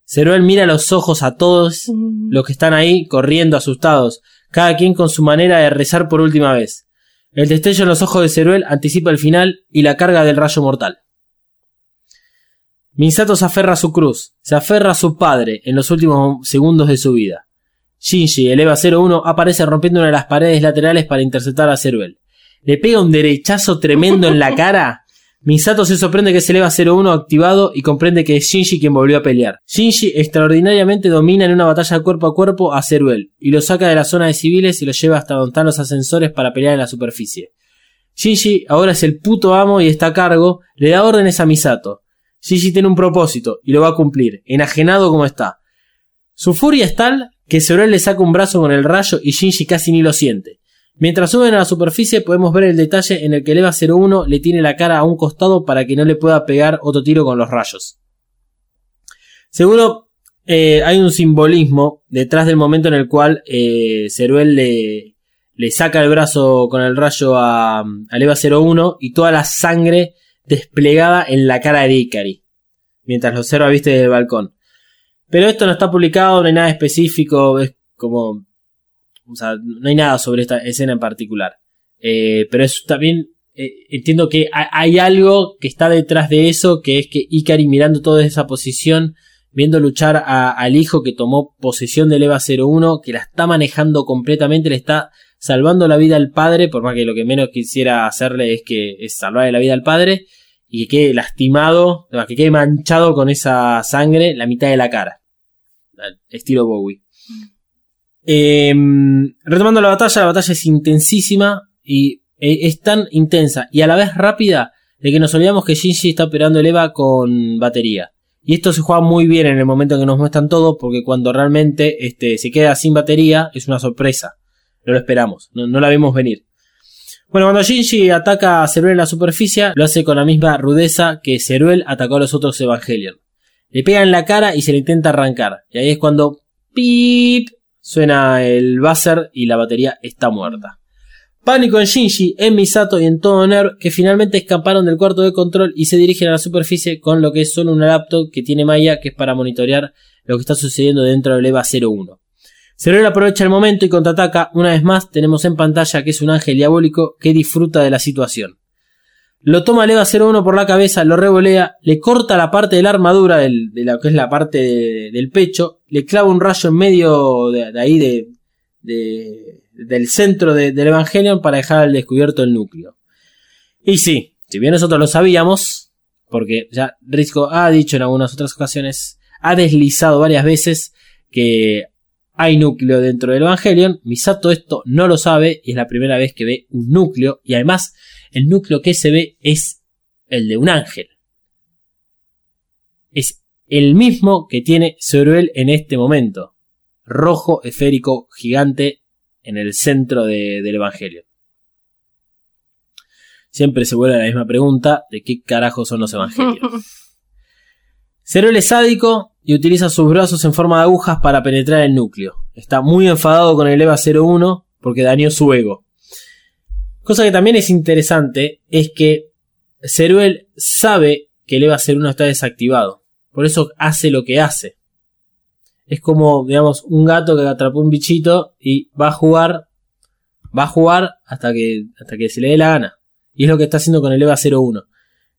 A: Ceruel mira los ojos a todos los que están ahí corriendo asustados, cada quien con su manera de rezar por última vez. El destello en los ojos de Ceruel anticipa el final y la carga del rayo mortal. Misato se aferra a su cruz, se aferra a su padre en los últimos segundos de su vida. Shinji, el EVA 01, aparece rompiendo una de las paredes laterales para interceptar a Ceruel. Le pega un derechazo tremendo en la cara. Misato se sorprende que es el EVA 01 activado y comprende que es Shinji quien volvió a pelear. Shinji extraordinariamente domina en una batalla cuerpo a cuerpo a Ceruel y lo saca de la zona de civiles y lo lleva hasta donde están los ascensores para pelear en la superficie. Shinji ahora es el puto amo y está a cargo, le da órdenes a Misato. Shinji tiene un propósito y lo va a cumplir, enajenado como está. Su furia es tal que Ceruel le saca un brazo con el rayo y Shinji casi ni lo siente. Mientras suben a la superficie podemos ver el detalle en el que el EVA 01 le tiene la cara a un costado para que no le pueda pegar otro tiro con los rayos. Seguro eh, hay un simbolismo detrás del momento en el cual eh, Ceruel le, saca el brazo con el rayo a, al EVA 01 y toda la sangre desplegada en la cara de Ikari. Mientras lo observa, viste, desde el balcón. Pero esto no está publicado, no hay nada específico, es como o sea, no hay nada sobre esta escena en particular. Eh, pero es también eh, entiendo que hay, algo que está detrás de eso, que es que Ikari mirando toda esa posición, viendo luchar al hijo que tomó posesión del EVA 01, que la está manejando completamente, le está salvando la vida al padre, por más que lo que menos quisiera hacerle es que es salvarle la vida al padre, y que quede lastimado, que quede manchado con esa sangre la mitad de la cara. Estilo Bowie. Eh, retomando la batalla, la batalla es intensísima y eh, es tan intensa y a la vez rápida de que nos olvidamos que Shinji está operando el EVA con batería. Y esto se juega muy bien en el momento en que nos muestran todo, porque cuando realmente este, se queda sin batería es una sorpresa. No lo esperamos, no, no la vemos venir. Bueno, cuando Shinji ataca a Ceruel en la superficie, lo hace con la misma rudeza que Ceruel atacó a los otros Evangelion. Le pega en la cara y se le intenta arrancar. Y ahí es cuando ¡pip! Suena el buzzer y la batería está muerta. Pánico en Shinji, en Misato y en todo Nerv que finalmente escaparon del cuarto de control y se dirigen a la superficie con lo que es solo una laptop que tiene Maya que es para monitorear lo que está sucediendo dentro del EVA 01. Ceruel aprovecha el momento y contraataca. Una vez más tenemos en pantalla que es un ángel diabólico que disfruta de la situación. Lo toma el EVA 01 por la cabeza, lo revolea, le corta la parte de la armadura de lo que es la parte de- del pecho, le clava un rayo en medio de, ahí de, de- del centro de- del Evangelion para dejar al descubierto el núcleo. Y sí, si bien nosotros lo sabíamos, porque ya Risco ha dicho en algunas otras ocasiones, ha deslizado varias veces que hay núcleo dentro del Evangelion, Misato esto no lo sabe y es la primera vez que ve un núcleo y además el núcleo que se ve es el de un ángel. Es el mismo que tiene Ceruel en este momento. Rojo, esférico, gigante en el centro de- del Evangelio. Siempre se vuelve a la misma pregunta de qué carajo son los Evangelios. Ceruel es sádico y utiliza sus brazos en forma de agujas para penetrar el núcleo. Está muy enfadado con el EVA 01 porque dañó su ego. Cosa que también es interesante es que Ceruel sabe que el EVA 01 está desactivado. Por eso hace lo que hace. Es como, digamos, un gato que atrapó un bichito y va a jugar, va a jugar hasta que, hasta que se le dé la gana. Y es lo que está haciendo con el EVA 01.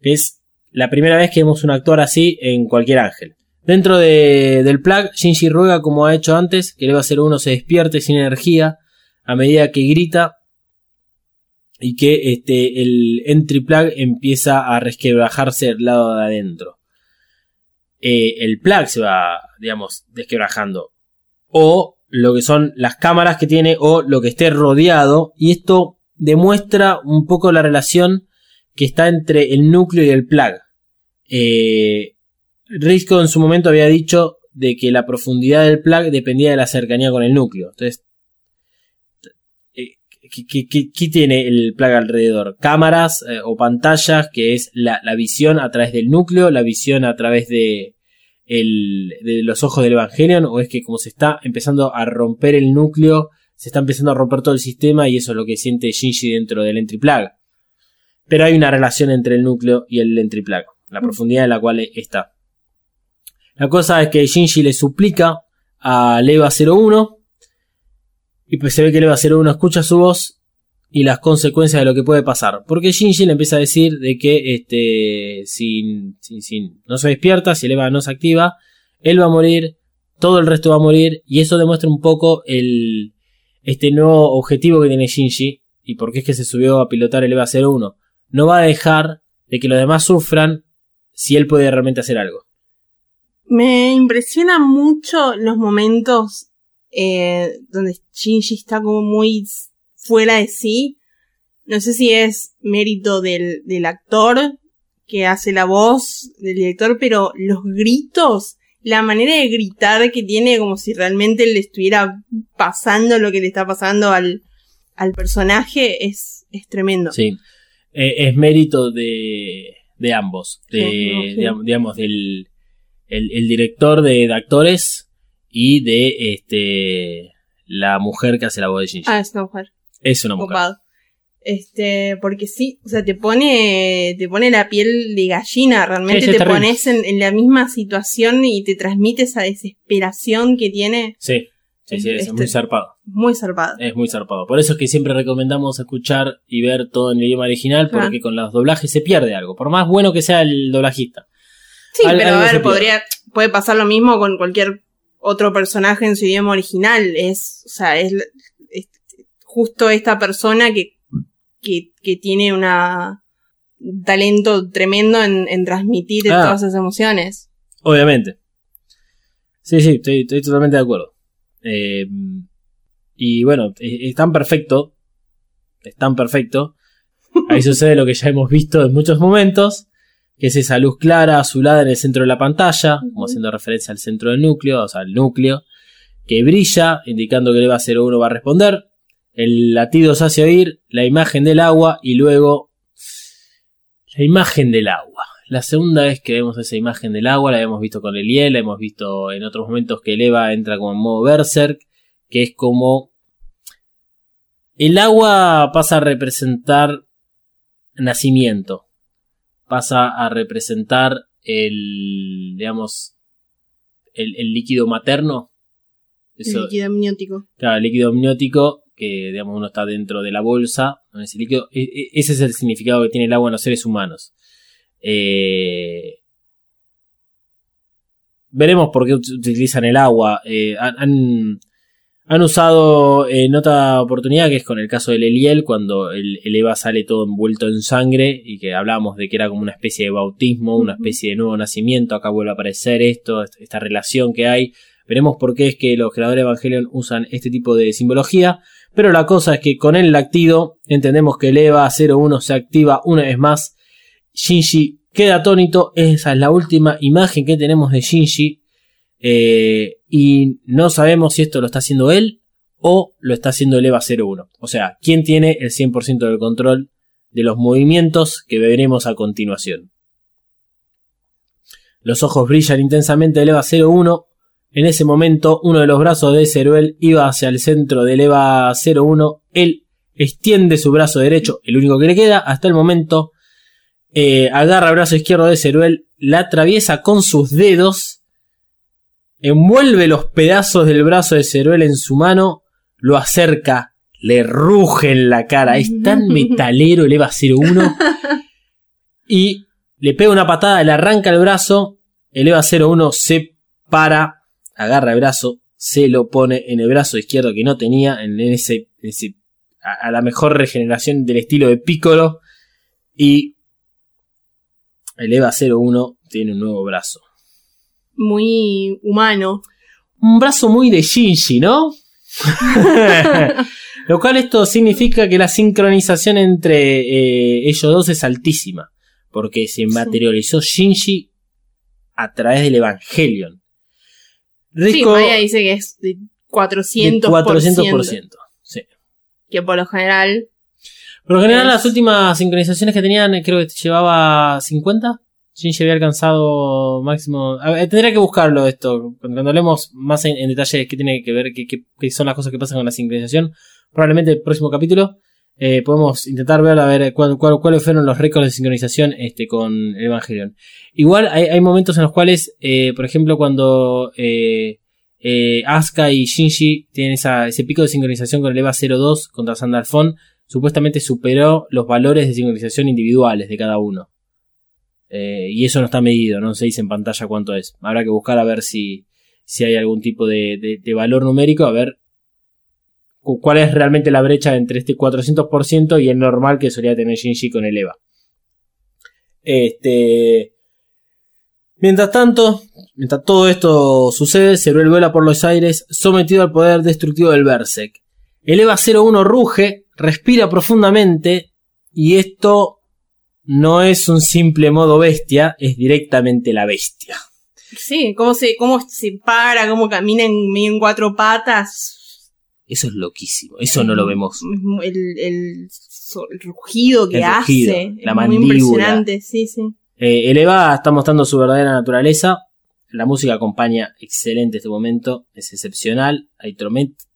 A: Que es la primera vez que vemos un actor así en cualquier ángel. Dentro de- del plug, Shinji ruega, como ha hecho antes, que el EVA 01 se despierte sin energía a medida que grita y que este, el entry plug empieza a resquebrajarse del lado de adentro. Eh, el plug se va, digamos, desquebrajando. O lo que son las cámaras que tiene o lo que esté rodeado. Y esto demuestra un poco la relación que está entre el núcleo y el plug. Eh, Risco en su momento había dicho de que la profundidad del plug dependía de la cercanía con el núcleo. Entonces, ¿qué, tiene el plug alrededor? Cámaras eh, o pantallas, que es la, la visión a través del núcleo, la visión a través de, el- de los ojos del Evangelion, o es que como se está empezando a romper el núcleo, se está empezando a romper todo el sistema y eso es lo que siente Shinji dentro del entry plug. Pero hay una relación entre el núcleo y el entry plug, la profundidad en la cual está. La cosa es que Shinji le suplica a Leva 01 y pues se ve que Leva 01 escucha su voz y las consecuencias de lo que puede pasar. Porque Shinji le empieza a decir de que este, si, si- si no se despierta, si Eva no se activa, él va a morir, todo el resto va a morir y eso demuestra un poco el, este nuevo objetivo que tiene Shinji y por qué es que se subió a pilotar el Eva 01. No va a dejar de que los demás sufran si él puede realmente hacer algo.
D: Me impresiona mucho los momentos eh, donde Shinji está como muy fuera de sí. No sé si es mérito del, del actor que hace la voz del director, pero los gritos, la manera de gritar que tiene como si realmente le estuviera pasando lo que le está pasando al, al personaje es, es tremendo.
A: Sí. Eh, es mérito de, de ambos. De,
D: Sí, no, sí.
A: digamos, digamos, del el, el director de, de actores y de este la mujer que hace la voz de Shinji.
D: Ah, es una mujer.
A: es una mujer.
D: Copado. Este, porque sí, o sea, te pone, te pone la piel de gallina, realmente
A: Sí, sí,
D: te
A: terrible.
D: pones en, en la misma situación y te transmite esa desesperación que tiene
A: Sí, sí, sí, es
D: Este-
A: muy zarpado.
D: muy zarpada.
A: Es muy zarpado. Por eso es que siempre recomendamos escuchar y ver todo en el idioma original,
D: Ah.
A: porque con los doblajes se pierde algo. Por más bueno que sea el doblajista.
D: Sí,
A: Al-
D: pero a ver, podría, puede pasar lo mismo con cualquier otro personaje en su idioma original. Es, o sea, es, es justo esta persona que, que, que tiene una, un talento tremendo en, en transmitir
A: Ah.
D: todas esas emociones.
A: Obviamente. Sí, sí, estoy, estoy totalmente de acuerdo. Eh, y bueno, es, es tan perfecto. Es tan perfecto. Ahí sucede lo que ya hemos visto en muchos momentos. Que es esa luz clara, azulada en el centro de la pantalla, como haciendo referencia al centro del núcleo, o sea, al núcleo, que brilla, indicando que el EVA 01 va a responder. El latido se hace oír, la imagen del agua y luego la imagen del agua. La segunda vez que vemos esa imagen del agua, la habíamos visto con Eliel, la hemos visto en otros momentos que el Eva entra como en modo Berserk, que es como... El agua pasa a representar nacimiento, pasa a representar el, digamos, el, el líquido materno.
D: El
A: Eso,
D: líquido amniótico.
A: Claro, el líquido amniótico, que digamos uno está dentro de la bolsa, con ese líquido, e- e- ese es el significado que tiene el agua en los seres humanos. Eh, veremos por qué ut- utilizan el agua. Eh, han, han- usado en otra oportunidad, que es con el caso del Eliel, cuando el, el Eva sale todo envuelto en sangre y que hablábamos de que era como una especie de bautismo, una especie de nuevo nacimiento. Acá vuelve a aparecer esto, est- esta relación que hay. Veremos por qué es que los creadores de Evangelion usan este tipo de simbología. Pero la cosa es que con el lactido entendemos que el EVA 01 se activa una vez más. Shinji queda atónito. Esa es la última imagen que tenemos de Shinji. Eh, y no sabemos si esto lo está haciendo él o lo está haciendo el EVA 01. O sea, ¿quién tiene el 100% del control de los movimientos que veremos a continuación? Los ojos brillan intensamente del EVA 01. En ese momento, uno de los brazos de Ceruel iba hacia el centro del EVA 01. Él extiende su brazo derecho, el único que le queda hasta el momento. eh, agarra el brazo izquierdo de Ceruel, la atraviesa con sus dedos, envuelve los pedazos del brazo de Ceruel en su mano, lo acerca, le ruge en la cara. Es tan metalero el EVA 01. Y le pega una patada, le arranca el brazo. El EVA 01 se para, agarra el brazo, se lo pone en el brazo izquierdo que no tenía, en ese, ese a, a la mejor regeneración del estilo de Piccolo. Y el EVA 01 tiene un nuevo brazo.
D: Muy humano.
A: Un brazo muy de Shinji, ¿no? Lo cual esto significa que la sincronización entre eh, ellos dos es altísima. Porque se materializó Shinji a través del Evangelion.
D: Sí,
A: Rico
D: Maya dice que es de 400%.
A: de 400%. Sí.
D: Que por lo general.
A: Por lo general,
D: Es-
A: las últimas sincronizaciones que tenían, creo que llevaba 50. Shinji había alcanzado máximo. a ver, tendría que buscarlo esto. Cuando, hablemos más en, detalle qué tiene que ver, qué, qué- qué son las cosas que pasan con la sincronización, probablemente el próximo capítulo eh, podemos intentar ver a ver cuál- cuál- cuáles fueron los récords de sincronización este, con el Evangelion. Igual hay, hay momentos en los cuales, eh, por ejemplo, cuando eh, eh, Asuka y Shinji tienen esa- ese pico de sincronización con el EVA 02 contra Sandalphon, supuestamente superó los valores de sincronización individuales de cada uno. Eh, y eso no está medido, no se dice en pantalla cuánto es. Habrá que buscar a ver si, si hay algún tipo de, de- valor numérico, a ver cu- cuál es realmente la brecha entre este 400% y el normal que solía tener Shinji con el EVA. Este. Mientras tanto, mientras todo esto sucede, Ceruel vuela por los aires, sometido al poder destructivo del Berserk. El EVA 01 ruge, respira profundamente, y esto no es un simple modo bestia, es directamente la bestia.
D: Sí, cómo se, cómo se para, cómo camina en, en cuatro patas.
A: Eso es loquísimo, eso no lo vemos.
D: El, el, rugido que
A: El rugido,
D: hace.
A: la
D: es
A: mandíbula.
D: Muy impresionante, sí, sí.
A: Eh, está mostrando su verdadera naturaleza. La música acompaña excelente este momento, es excepcional. Hay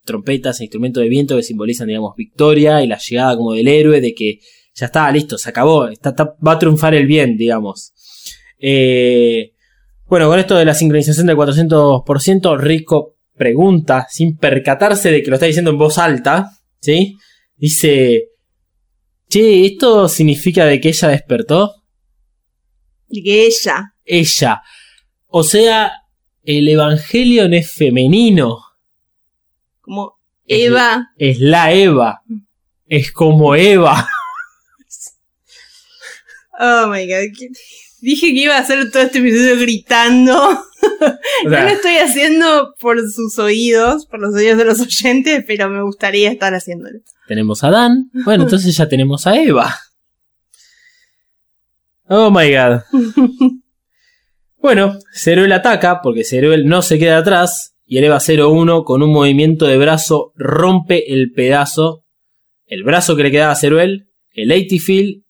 A: trompetas e instrumentos de viento que simbolizan, digamos, victoria y la llegada como del héroe, de que ya está, listo, se acabó, está- está- va a triunfar el bien, digamos. Eh, bueno, con esto de la sincronización del 400%, Rico pregunta, sin percatarse de que lo está diciendo en voz alta, ¿sí? Dice, che, ¿esto significa de que ella despertó?
D: Y que ella.
A: ella. O sea, el Evangelion es femenino.
D: Como
A: Es
D: Eva.
A: Es la Eva. Es como Eva.
D: Oh my god. Dije que iba a hacer todo este episodio gritando.
A: O
D: no lo estoy haciendo por sus oídos, por los oídos de los oyentes, pero me gustaría estar haciéndolo.
A: tenemos a Dan. Bueno, entonces ya tenemos a Eva. Oh my god. Bueno, Ceruel ataca porque Ceruel no se queda atrás y el Eva 01 con un movimiento de brazo rompe el pedazo, el brazo que le quedaba a Ceruel, el 80 field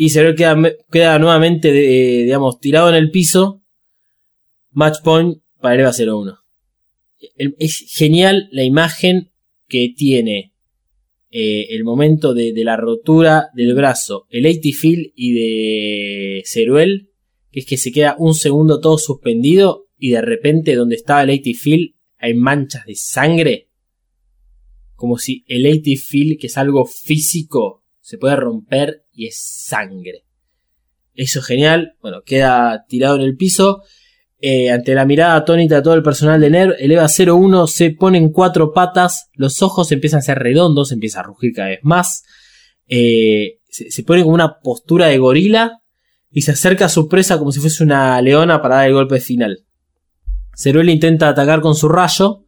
A: y Ceruel queda, queda nuevamente, de- digamos, tirado en el piso. Match point para el Eva 01. El- Es genial la imagen que tiene eh, el momento de, de la rotura del brazo, el 80 field y de Ceruel, que es que se queda un segundo todo suspendido y de repente donde estaba el 80 field hay manchas de sangre. Como si el 80 field, que es algo físico, se puede romper y es sangre. Eso es genial. Bueno, queda tirado en el piso. Eh, ante la mirada atónita de todo el personal de NERV, el EVA 01 se pone en cuatro patas, los ojos empiezan a ser redondos, empieza a rugir cada vez más, eh, se, pone como una postura de gorila y se acerca a su presa como si fuese una leona para dar el golpe final. Ceruel intenta atacar con su rayo,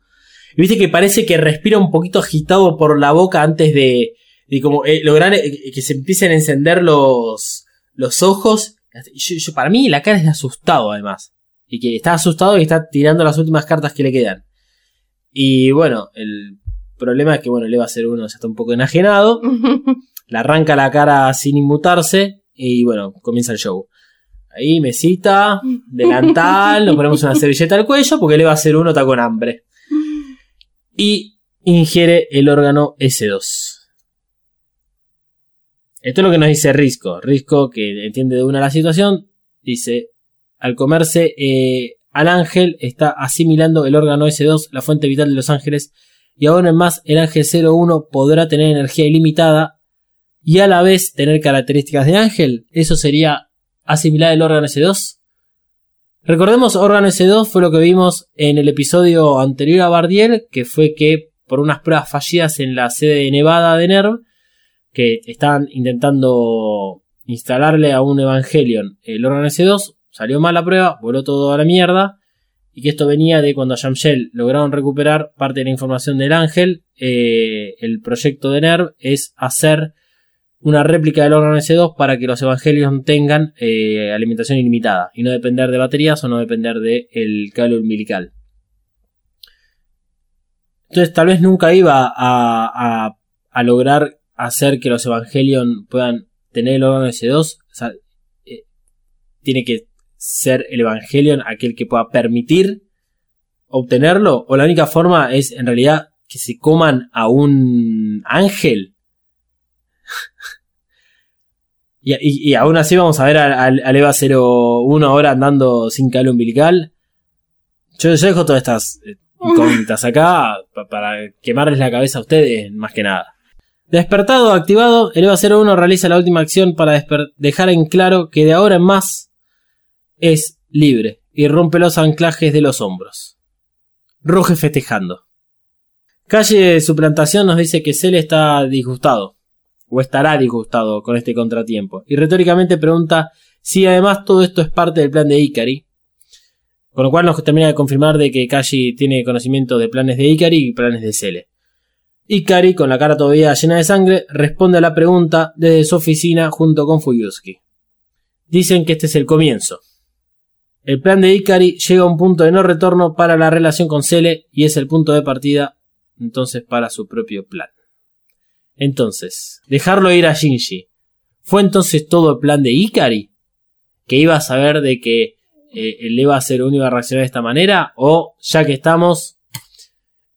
A: y viste que parece que respira un poquito agitado por la boca antes de, de como eh, lograr eh, que se empiecen a encender los, los ojos. Yo- yo- para mí la cara es de asustado además y que está asustado y está tirando las últimas cartas que le quedan. Y bueno, el problema es que bueno, el Eva 01 ya está un poco enajenado, le arranca la cara sin inmutarse y bueno, comienza el show. Ahí, mesita, delantal, nos ponemos una servilleta al cuello porque el EVA 01 está con hambre. Y ingiere el órgano S2. Esto es lo que nos dice Risco. Risco, que entiende de una la situación, dice, al comerse eh, al ángel, está asimilando el órgano S2, la fuente vital de los ángeles, y ahora en más, el ángel 01 podrá tener energía ilimitada y a la vez tener características de ángel. Eso sería asimilar el órgano S2. Recordemos, órgano S2 fue lo que vimos en el episodio anterior a Bardiel, que fue que por unas pruebas fallidas en la sede de Nevada de NERV, que estaban intentando instalarle a un Evangelion el órgano S2, salió mal la prueba, voló todo a la mierda, y que esto venía de cuando a Yamshell lograron recuperar parte de la información del ángel, eh, el proyecto de NERV es hacer una réplica del órgano S2 para que los evangelios tengan eh, alimentación ilimitada y no depender de baterías o no depender del cable umbilical. Entonces tal vez nunca iba a lograr hacer que los Evangelion puedan tener el órgano S2. O sea, eh, tiene que ser el Evangelion aquel que pueda permitir obtenerlo. O la única forma es en realidad que se coman a un ángel. y, y, aún así vamos a ver al, al EVA 01 ahora andando sin cable umbilical. Yo, yo dejo todas estas eh, incógnitas acá para quemarles la cabeza a ustedes, más que nada. Despertado activado, el EVA 01 realiza la última acción para dejar en claro que de ahora en más es libre y rompe los anclajes de los hombros. Ruge festejando. Calle de suplantación nos dice que Cell está disgustado, o estará disgustado con este contratiempo, y retóricamente pregunta si además todo esto es parte del plan de Ikari, con lo cual nos termina de confirmar de que Kashi tiene conocimiento de planes de Ikari y planes de Cele. Ikari, con la cara todavía llena de sangre, responde a la pregunta desde su oficina junto con Fuyusuki. Dicen que este es el comienzo. El plan de Ikari llega a un punto de no retorno para la relación con Cele y es el punto de partida entonces para su propio plan. Entonces, dejarlo ir a Shinji. ¿Fue entonces todo el plan de Ikari? ¿Que iba a saber de que eh, el EVA 01 iba a reaccionar de esta manera? ¿O ya que estamos,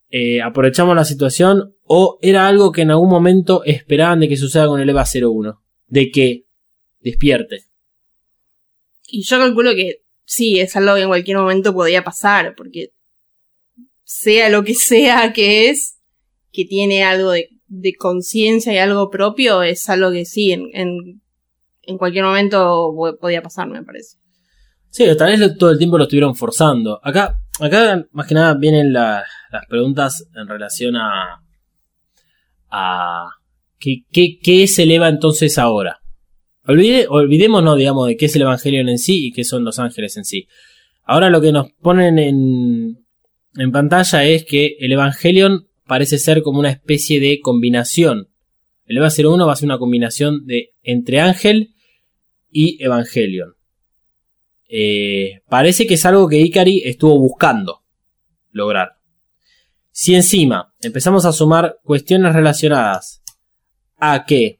A: eh, aprovechamos la situación? ¿O era algo que en algún momento esperaban de que suceda con el EVA 01? De que despierte.
D: Y yo calculo que sí, es algo que en cualquier momento podía pasar, porque sea lo que sea que es, que tiene algo de, de conciencia y algo propio, es algo que sí, en, en, en cualquier momento podía pasar, me parece.
A: Sí, tal vez todo el tiempo lo estuvieron forzando. Acá, acá más que nada vienen la, las preguntas en relación a. ¿qué, qué, qué se eleva entonces ahora? Olvide, olvidémonos, digamos, de qué es el Evangelio en sí y qué son los ángeles en sí. Ahora lo que nos ponen en, en pantalla es que el Evangelion parece ser como una especie de combinación. El EVA 01 va a ser una combinación de entre ángel y Evangelion. Eh, parece que es algo que Ikari estuvo buscando lograr. Si encima empezamos a sumar cuestiones relacionadas a que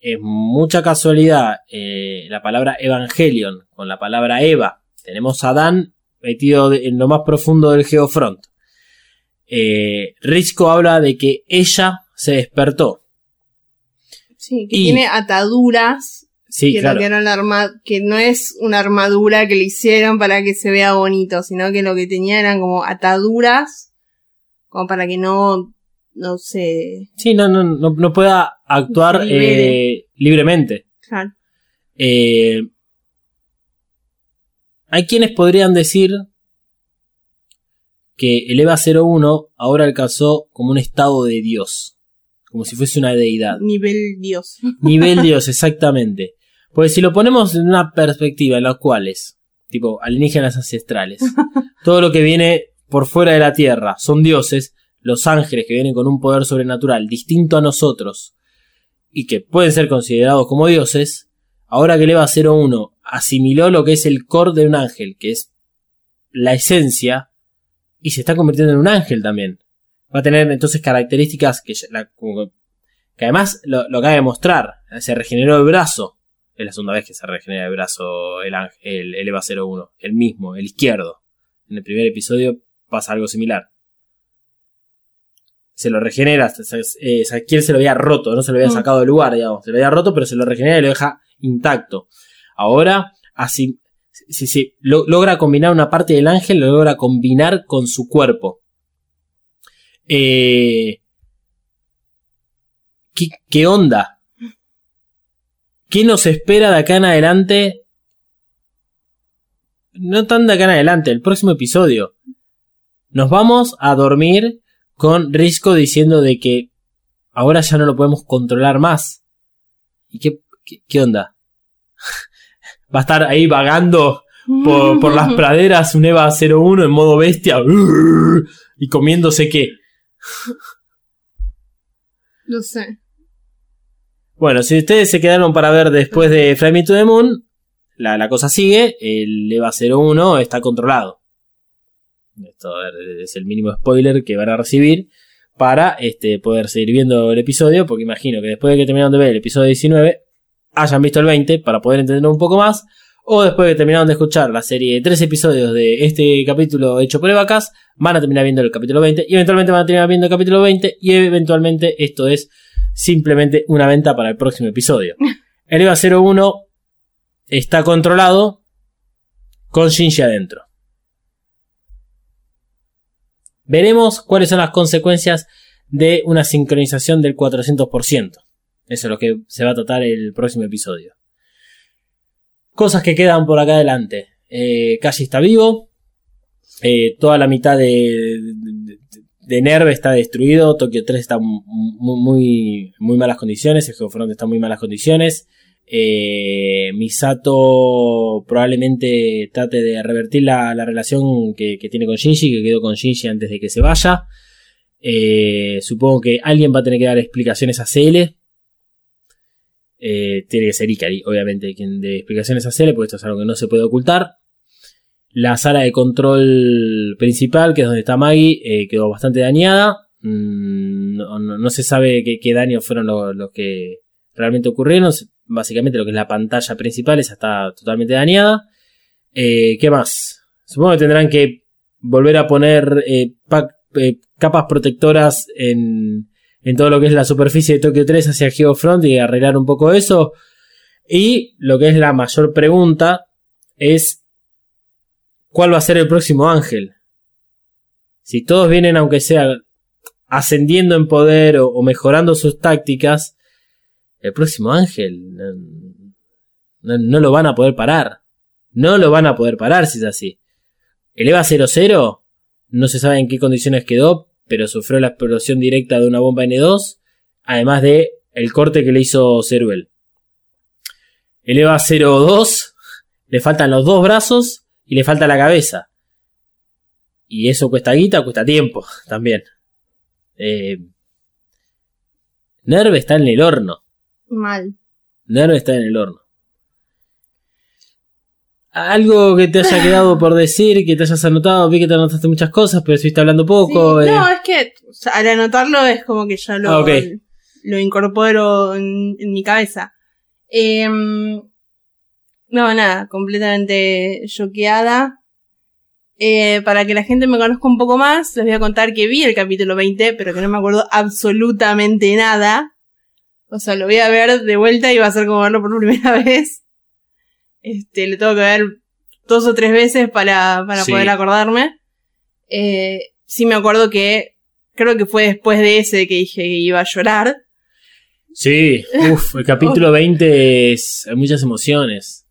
A: es mucha casualidad eh, la palabra Evangelion con la palabra Eva, tenemos a Adán metido en lo más profundo del Geofront. Eh, Risco habla de que ella se despertó.
D: Sí, que y, tiene ataduras.
A: Sí,
D: que,
A: claro.
D: no la que no es una armadura que le hicieron para que se vea bonito, sino que lo que tenía eran como ataduras, como para que no, no se...
A: Sí, no, no, no, no pueda actuar eh, libremente.
D: Claro.
A: Eh, hay quienes podrían decir que el EVA 01 ahora alcanzó como un estado de Dios. Como si fuese una deidad.
D: Nivel Dios.
A: Nivel Dios, exactamente. Pues si lo ponemos en una perspectiva en la cual es, tipo, alienígenas ancestrales, todo lo que viene por fuera de la Tierra son dioses, los ángeles que vienen con un poder sobrenatural distinto a nosotros y que pueden ser considerados como dioses, ahora que el EVA 01 asimiló lo que es el core de un ángel, que es la esencia, y se está convirtiendo en un ángel también. Va a tener entonces características que, la, que además lo, lo acaba de mostrar. Se regeneró el brazo. Es la segunda vez que se regenera el brazo el, el Eva 01. El mismo, el izquierdo. En el primer episodio pasa algo similar. Se lo regenera. eh, Saquiel se lo había roto, no se lo había
D: Mm.
A: sacado del lugar, digamos. Se lo había roto, pero se lo regenera y lo deja intacto. Ahora, así. Si si lo- logra combinar una parte del ángel, lo logra combinar con su cuerpo. Eh, ¿qué, qué onda? ¿Qué nos espera de acá en adelante? No tan de acá en adelante, el próximo episodio. Nos vamos a dormir con Risco diciendo de que ahora ya no lo podemos controlar más. ¿Y qué, qué, qué onda? Va a estar ahí vagando por, por las praderas un Eva 01 en modo bestia y comiéndose qué.
D: No sé.
A: Bueno, si ustedes se quedaron para ver después de Fly Me to the Moon, la, la cosa sigue, el EVA 01 está controlado. Esto es el mínimo spoiler que van a recibir para este, poder seguir viendo el episodio, porque imagino que después de que terminaron de ver el episodio 19, hayan visto el 20 para poder entenderlo un poco más, o después de que terminaron de escuchar la serie de tres episodios de este capítulo hecho por Evacas, van a terminar viendo el capítulo 20, y eventualmente van a terminar viendo el capítulo 20, y eventualmente esto es simplemente una venta para el próximo episodio. El EVA 01 está controlado con Shinji adentro. Veremos cuáles son las consecuencias de una sincronización del 400%. Eso es lo que se va a tratar el próximo episodio. Cosas que quedan por acá adelante. Eh, está vivo. Eh, toda la mitad de, de, de Nerve está destruido. Tokio 3 está mu- mu- muy, muy malas condiciones. El Geofront está en muy malas condiciones. Eh, Misato probablemente trate de revertir la, la relación que, tiene con Shinji, que quedó con Shinji antes de que se vaya. Eh, supongo que alguien va a tener que dar explicaciones a CL. Eh, tiene que ser Ikari, obviamente, quien dé explicaciones a CL, porque esto es algo que no se puede ocultar. La sala de control principal, que es donde está Maggie, quedó bastante dañada. Mm, no, se sabe qué, daños fueron lo- los que realmente ocurrieron. Básicamente lo que es la pantalla principal, esa está totalmente dañada. Eh, ¿Qué más? Supongo que tendrán que volver a poner eh, eh, capas protectoras en, todo lo que es la superficie de Tokio 3 hacia Geofront y arreglar un poco eso. Y lo que es la mayor pregunta es ¿cuál va a ser el próximo ángel? Si todos vienen, aunque sea ascendiendo en poder o mejorando sus tácticas, el próximo ángel no, lo van a poder parar. No lo van a poder parar si es así. El EVA 00 no se sabe en qué condiciones quedó, pero sufrió la explosión directa de una bomba N2, además de el corte que le hizo Ceruel. El EVA 02 le faltan los dos brazos y le falta la cabeza. Y eso cuesta guita, cuesta tiempo también. Eh, Nerve está en el horno.
D: Mal.
A: Nerve está en el horno. Algo que te haya quedado por decir, que te hayas anotado, vi que te anotaste muchas cosas, pero estuviste hablando poco.
D: Sí,
A: eh.
D: No, es que o sea, al anotarlo es como que ya lo,
A: Ah,
D: lo incorporo en, en mi cabeza. Em, no, nada, completamente choqueada. Eh, para que la gente me conozca un poco más, les voy a contar que vi el capítulo 20, pero que no me acuerdo absolutamente nada. O sea, lo voy a ver de vuelta y va a ser como verlo por primera vez. Este, lo tengo que ver dos o tres veces para, para
A: Sí.
D: poder acordarme. Eh, sí me acuerdo que creo que fue después de ese que dije que iba a llorar.
A: Sí, uff, el capítulo 20 es. Hay muchas emociones.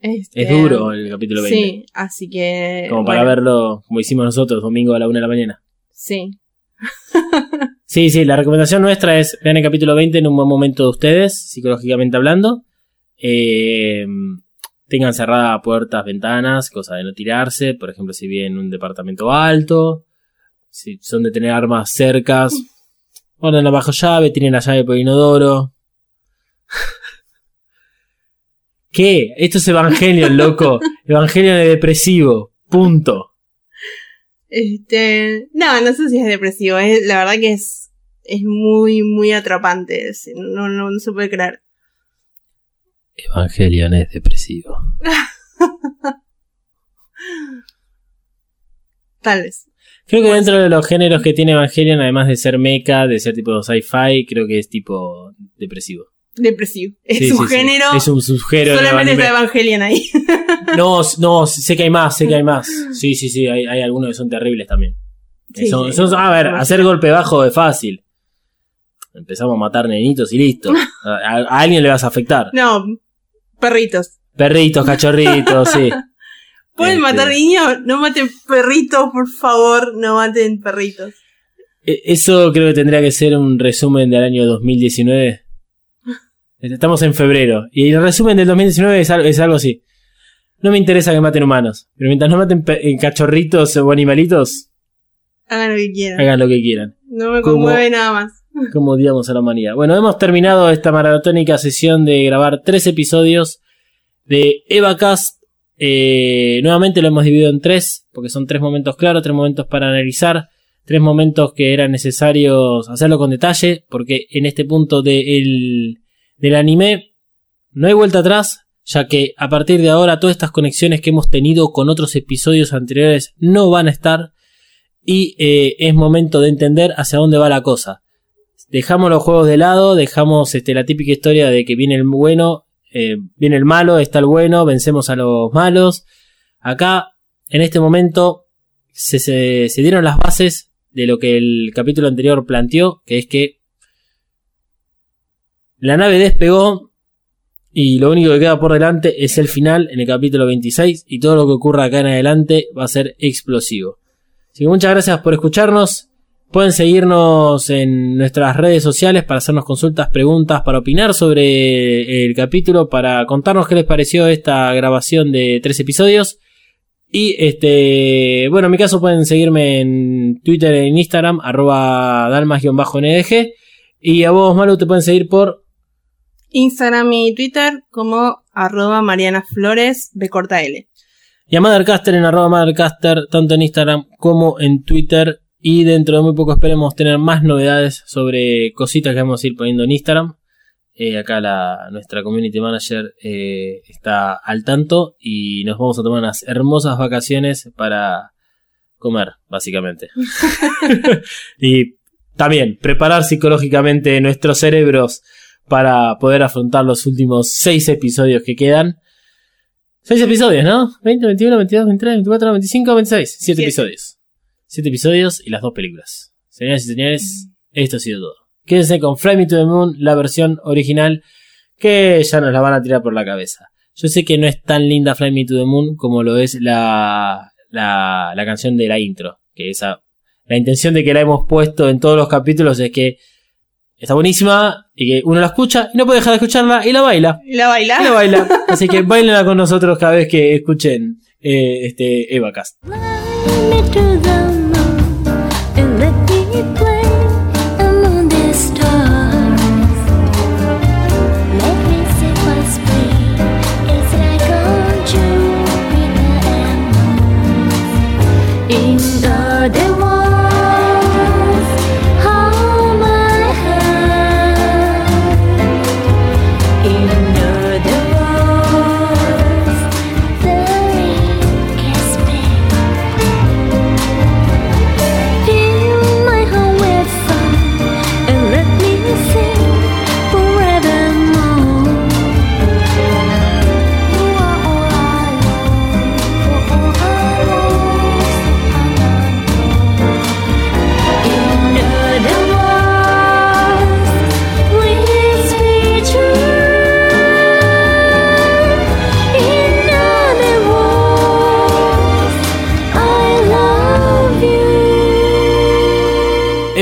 D: Este,
A: Es duro el capítulo 20.
D: Sí, así que.
A: Como para
D: bueno,
A: verlo como hicimos nosotros, domingo a la una de la mañana.
D: Sí.
A: Sí, sí, la recomendación nuestra es vean el capítulo 20 en un buen momento de ustedes, psicológicamente hablando. Eh, tengan cerradas puertas, ventanas, cosa de no tirarse. Por ejemplo, si viven en un departamento alto, si son de tener armas cercas, guarden la bajo llave, tienen la llave por inodoro. ¿Qué? Esto es Evangelion, loco. Evangelion es depresivo. Punto.
D: Este. No, no sé si es depresivo. Es, la verdad que es. Es muy, muy atrapante. es- no, no, no se puede creer.
A: Evangelion es depresivo.
D: Tal vez.
A: Creo que dentro de los géneros que tiene Evangelion, además de ser mecha, de ser tipo sci-fi, creo que es tipo depresivo.
D: Depresivo. Es
A: Sí,
D: un
A: sí, sí.
D: género.
A: Es un subgénero.
D: solamente está Evangelion ahí.
A: No, no, sé que hay más, sé que hay más. Sí, sí, sí, hay, hay algunos que son terribles también. Son- son- a ver, hacer golpe bajo es fácil. Empezamos a matar nenitos y listo. A, alguien le vas a afectar.
D: No, perritos.
A: Perritos, cachorritos, sí.
D: ¿Pueden
A: Este,
D: matar niños? No maten perritos, por favor, no maten perritos.
A: e- Eso creo que tendría que ser un resumen del año 2019. Estamos en febrero. Y el resumen del 2019 es algo, es algo así. No me interesa que maten humanos. Pero mientras no maten eh, cachorritos o animalitos,
D: Hagan lo que quieran.
A: hagan lo que quieran.
D: No me
A: Como-
D: conmueve nada más.
A: Como odiamos a la humanidad. Bueno, hemos terminado esta maratónica sesión de grabar tres episodios de EvaCast. Eh, nuevamente lo hemos dividido en tres, porque son tres momentos claros, tres momentos para analizar, tres momentos que eran necesarios hacerlo con detalle, porque en este punto de el- del anime no hay vuelta atrás, ya que a partir de ahora todas estas conexiones que hemos tenido con otros episodios anteriores no van a estar y eh, es momento de entender hacia dónde va la cosa dejamos los juegos de lado, dejamos este, la típica historia de que viene el bueno, eh, viene el malo, está el bueno, vencemos a los malos. Acá, en este momento, se, se- se dieron las bases de lo que el capítulo anterior planteó, que es que la nave despegó y lo único que queda por delante es el final en el capítulo 26 y todo lo que ocurra acá en adelante va a ser explosivo. Así que muchas gracias por escucharnos. Pueden seguirnos en nuestras redes sociales para hacernos consultas, preguntas, para opinar sobre el capítulo, para contarnos qué les pareció esta grabación de tres episodios. Y este, bueno, en mi caso pueden seguirme en Twitter, en Instagram, arroba dalmas-ndg. Y a vos, Malu, te pueden seguir por
D: Instagram y Twitter como arroba Mariana Flores B corta L.
A: y a Mothercaster en arroba Mothercaster, tanto en Instagram como en Twitter. Y dentro de muy poco esperemos tener más novedades sobre cositas que vamos a ir poniendo en Instagram. Eh, acá la, nuestra community manager eh, está al tanto y nos vamos a tomar unas hermosas vacaciones para comer, básicamente. y también preparar psicológicamente nuestros cerebros para poder afrontar los últimos seis episodios que quedan. Seis episodios, ¿no? 20, 21, 22, 23, 24, 25, 26. Siete,
D: Siete.
A: episodios. Siete episodios y las dos películas. Señoras y señores, esto ha sido todo. Quédense con Fly Me to the Moon, la versión original, que ya nos la van a tirar por la cabeza. Yo sé que no es tan linda Fly Me to the Moon como lo es la, la, la canción de la intro. Que esa, la intención de que la hemos puesto en todos los capítulos es que está buenísima y que uno la escucha y no puede dejar de escucharla y la baila.
D: ¿Y la baila?
A: Y la baila. Así que bailenla con nosotros cada vez que escuchen eh, este Evacast.
E: Me to the moon and let me play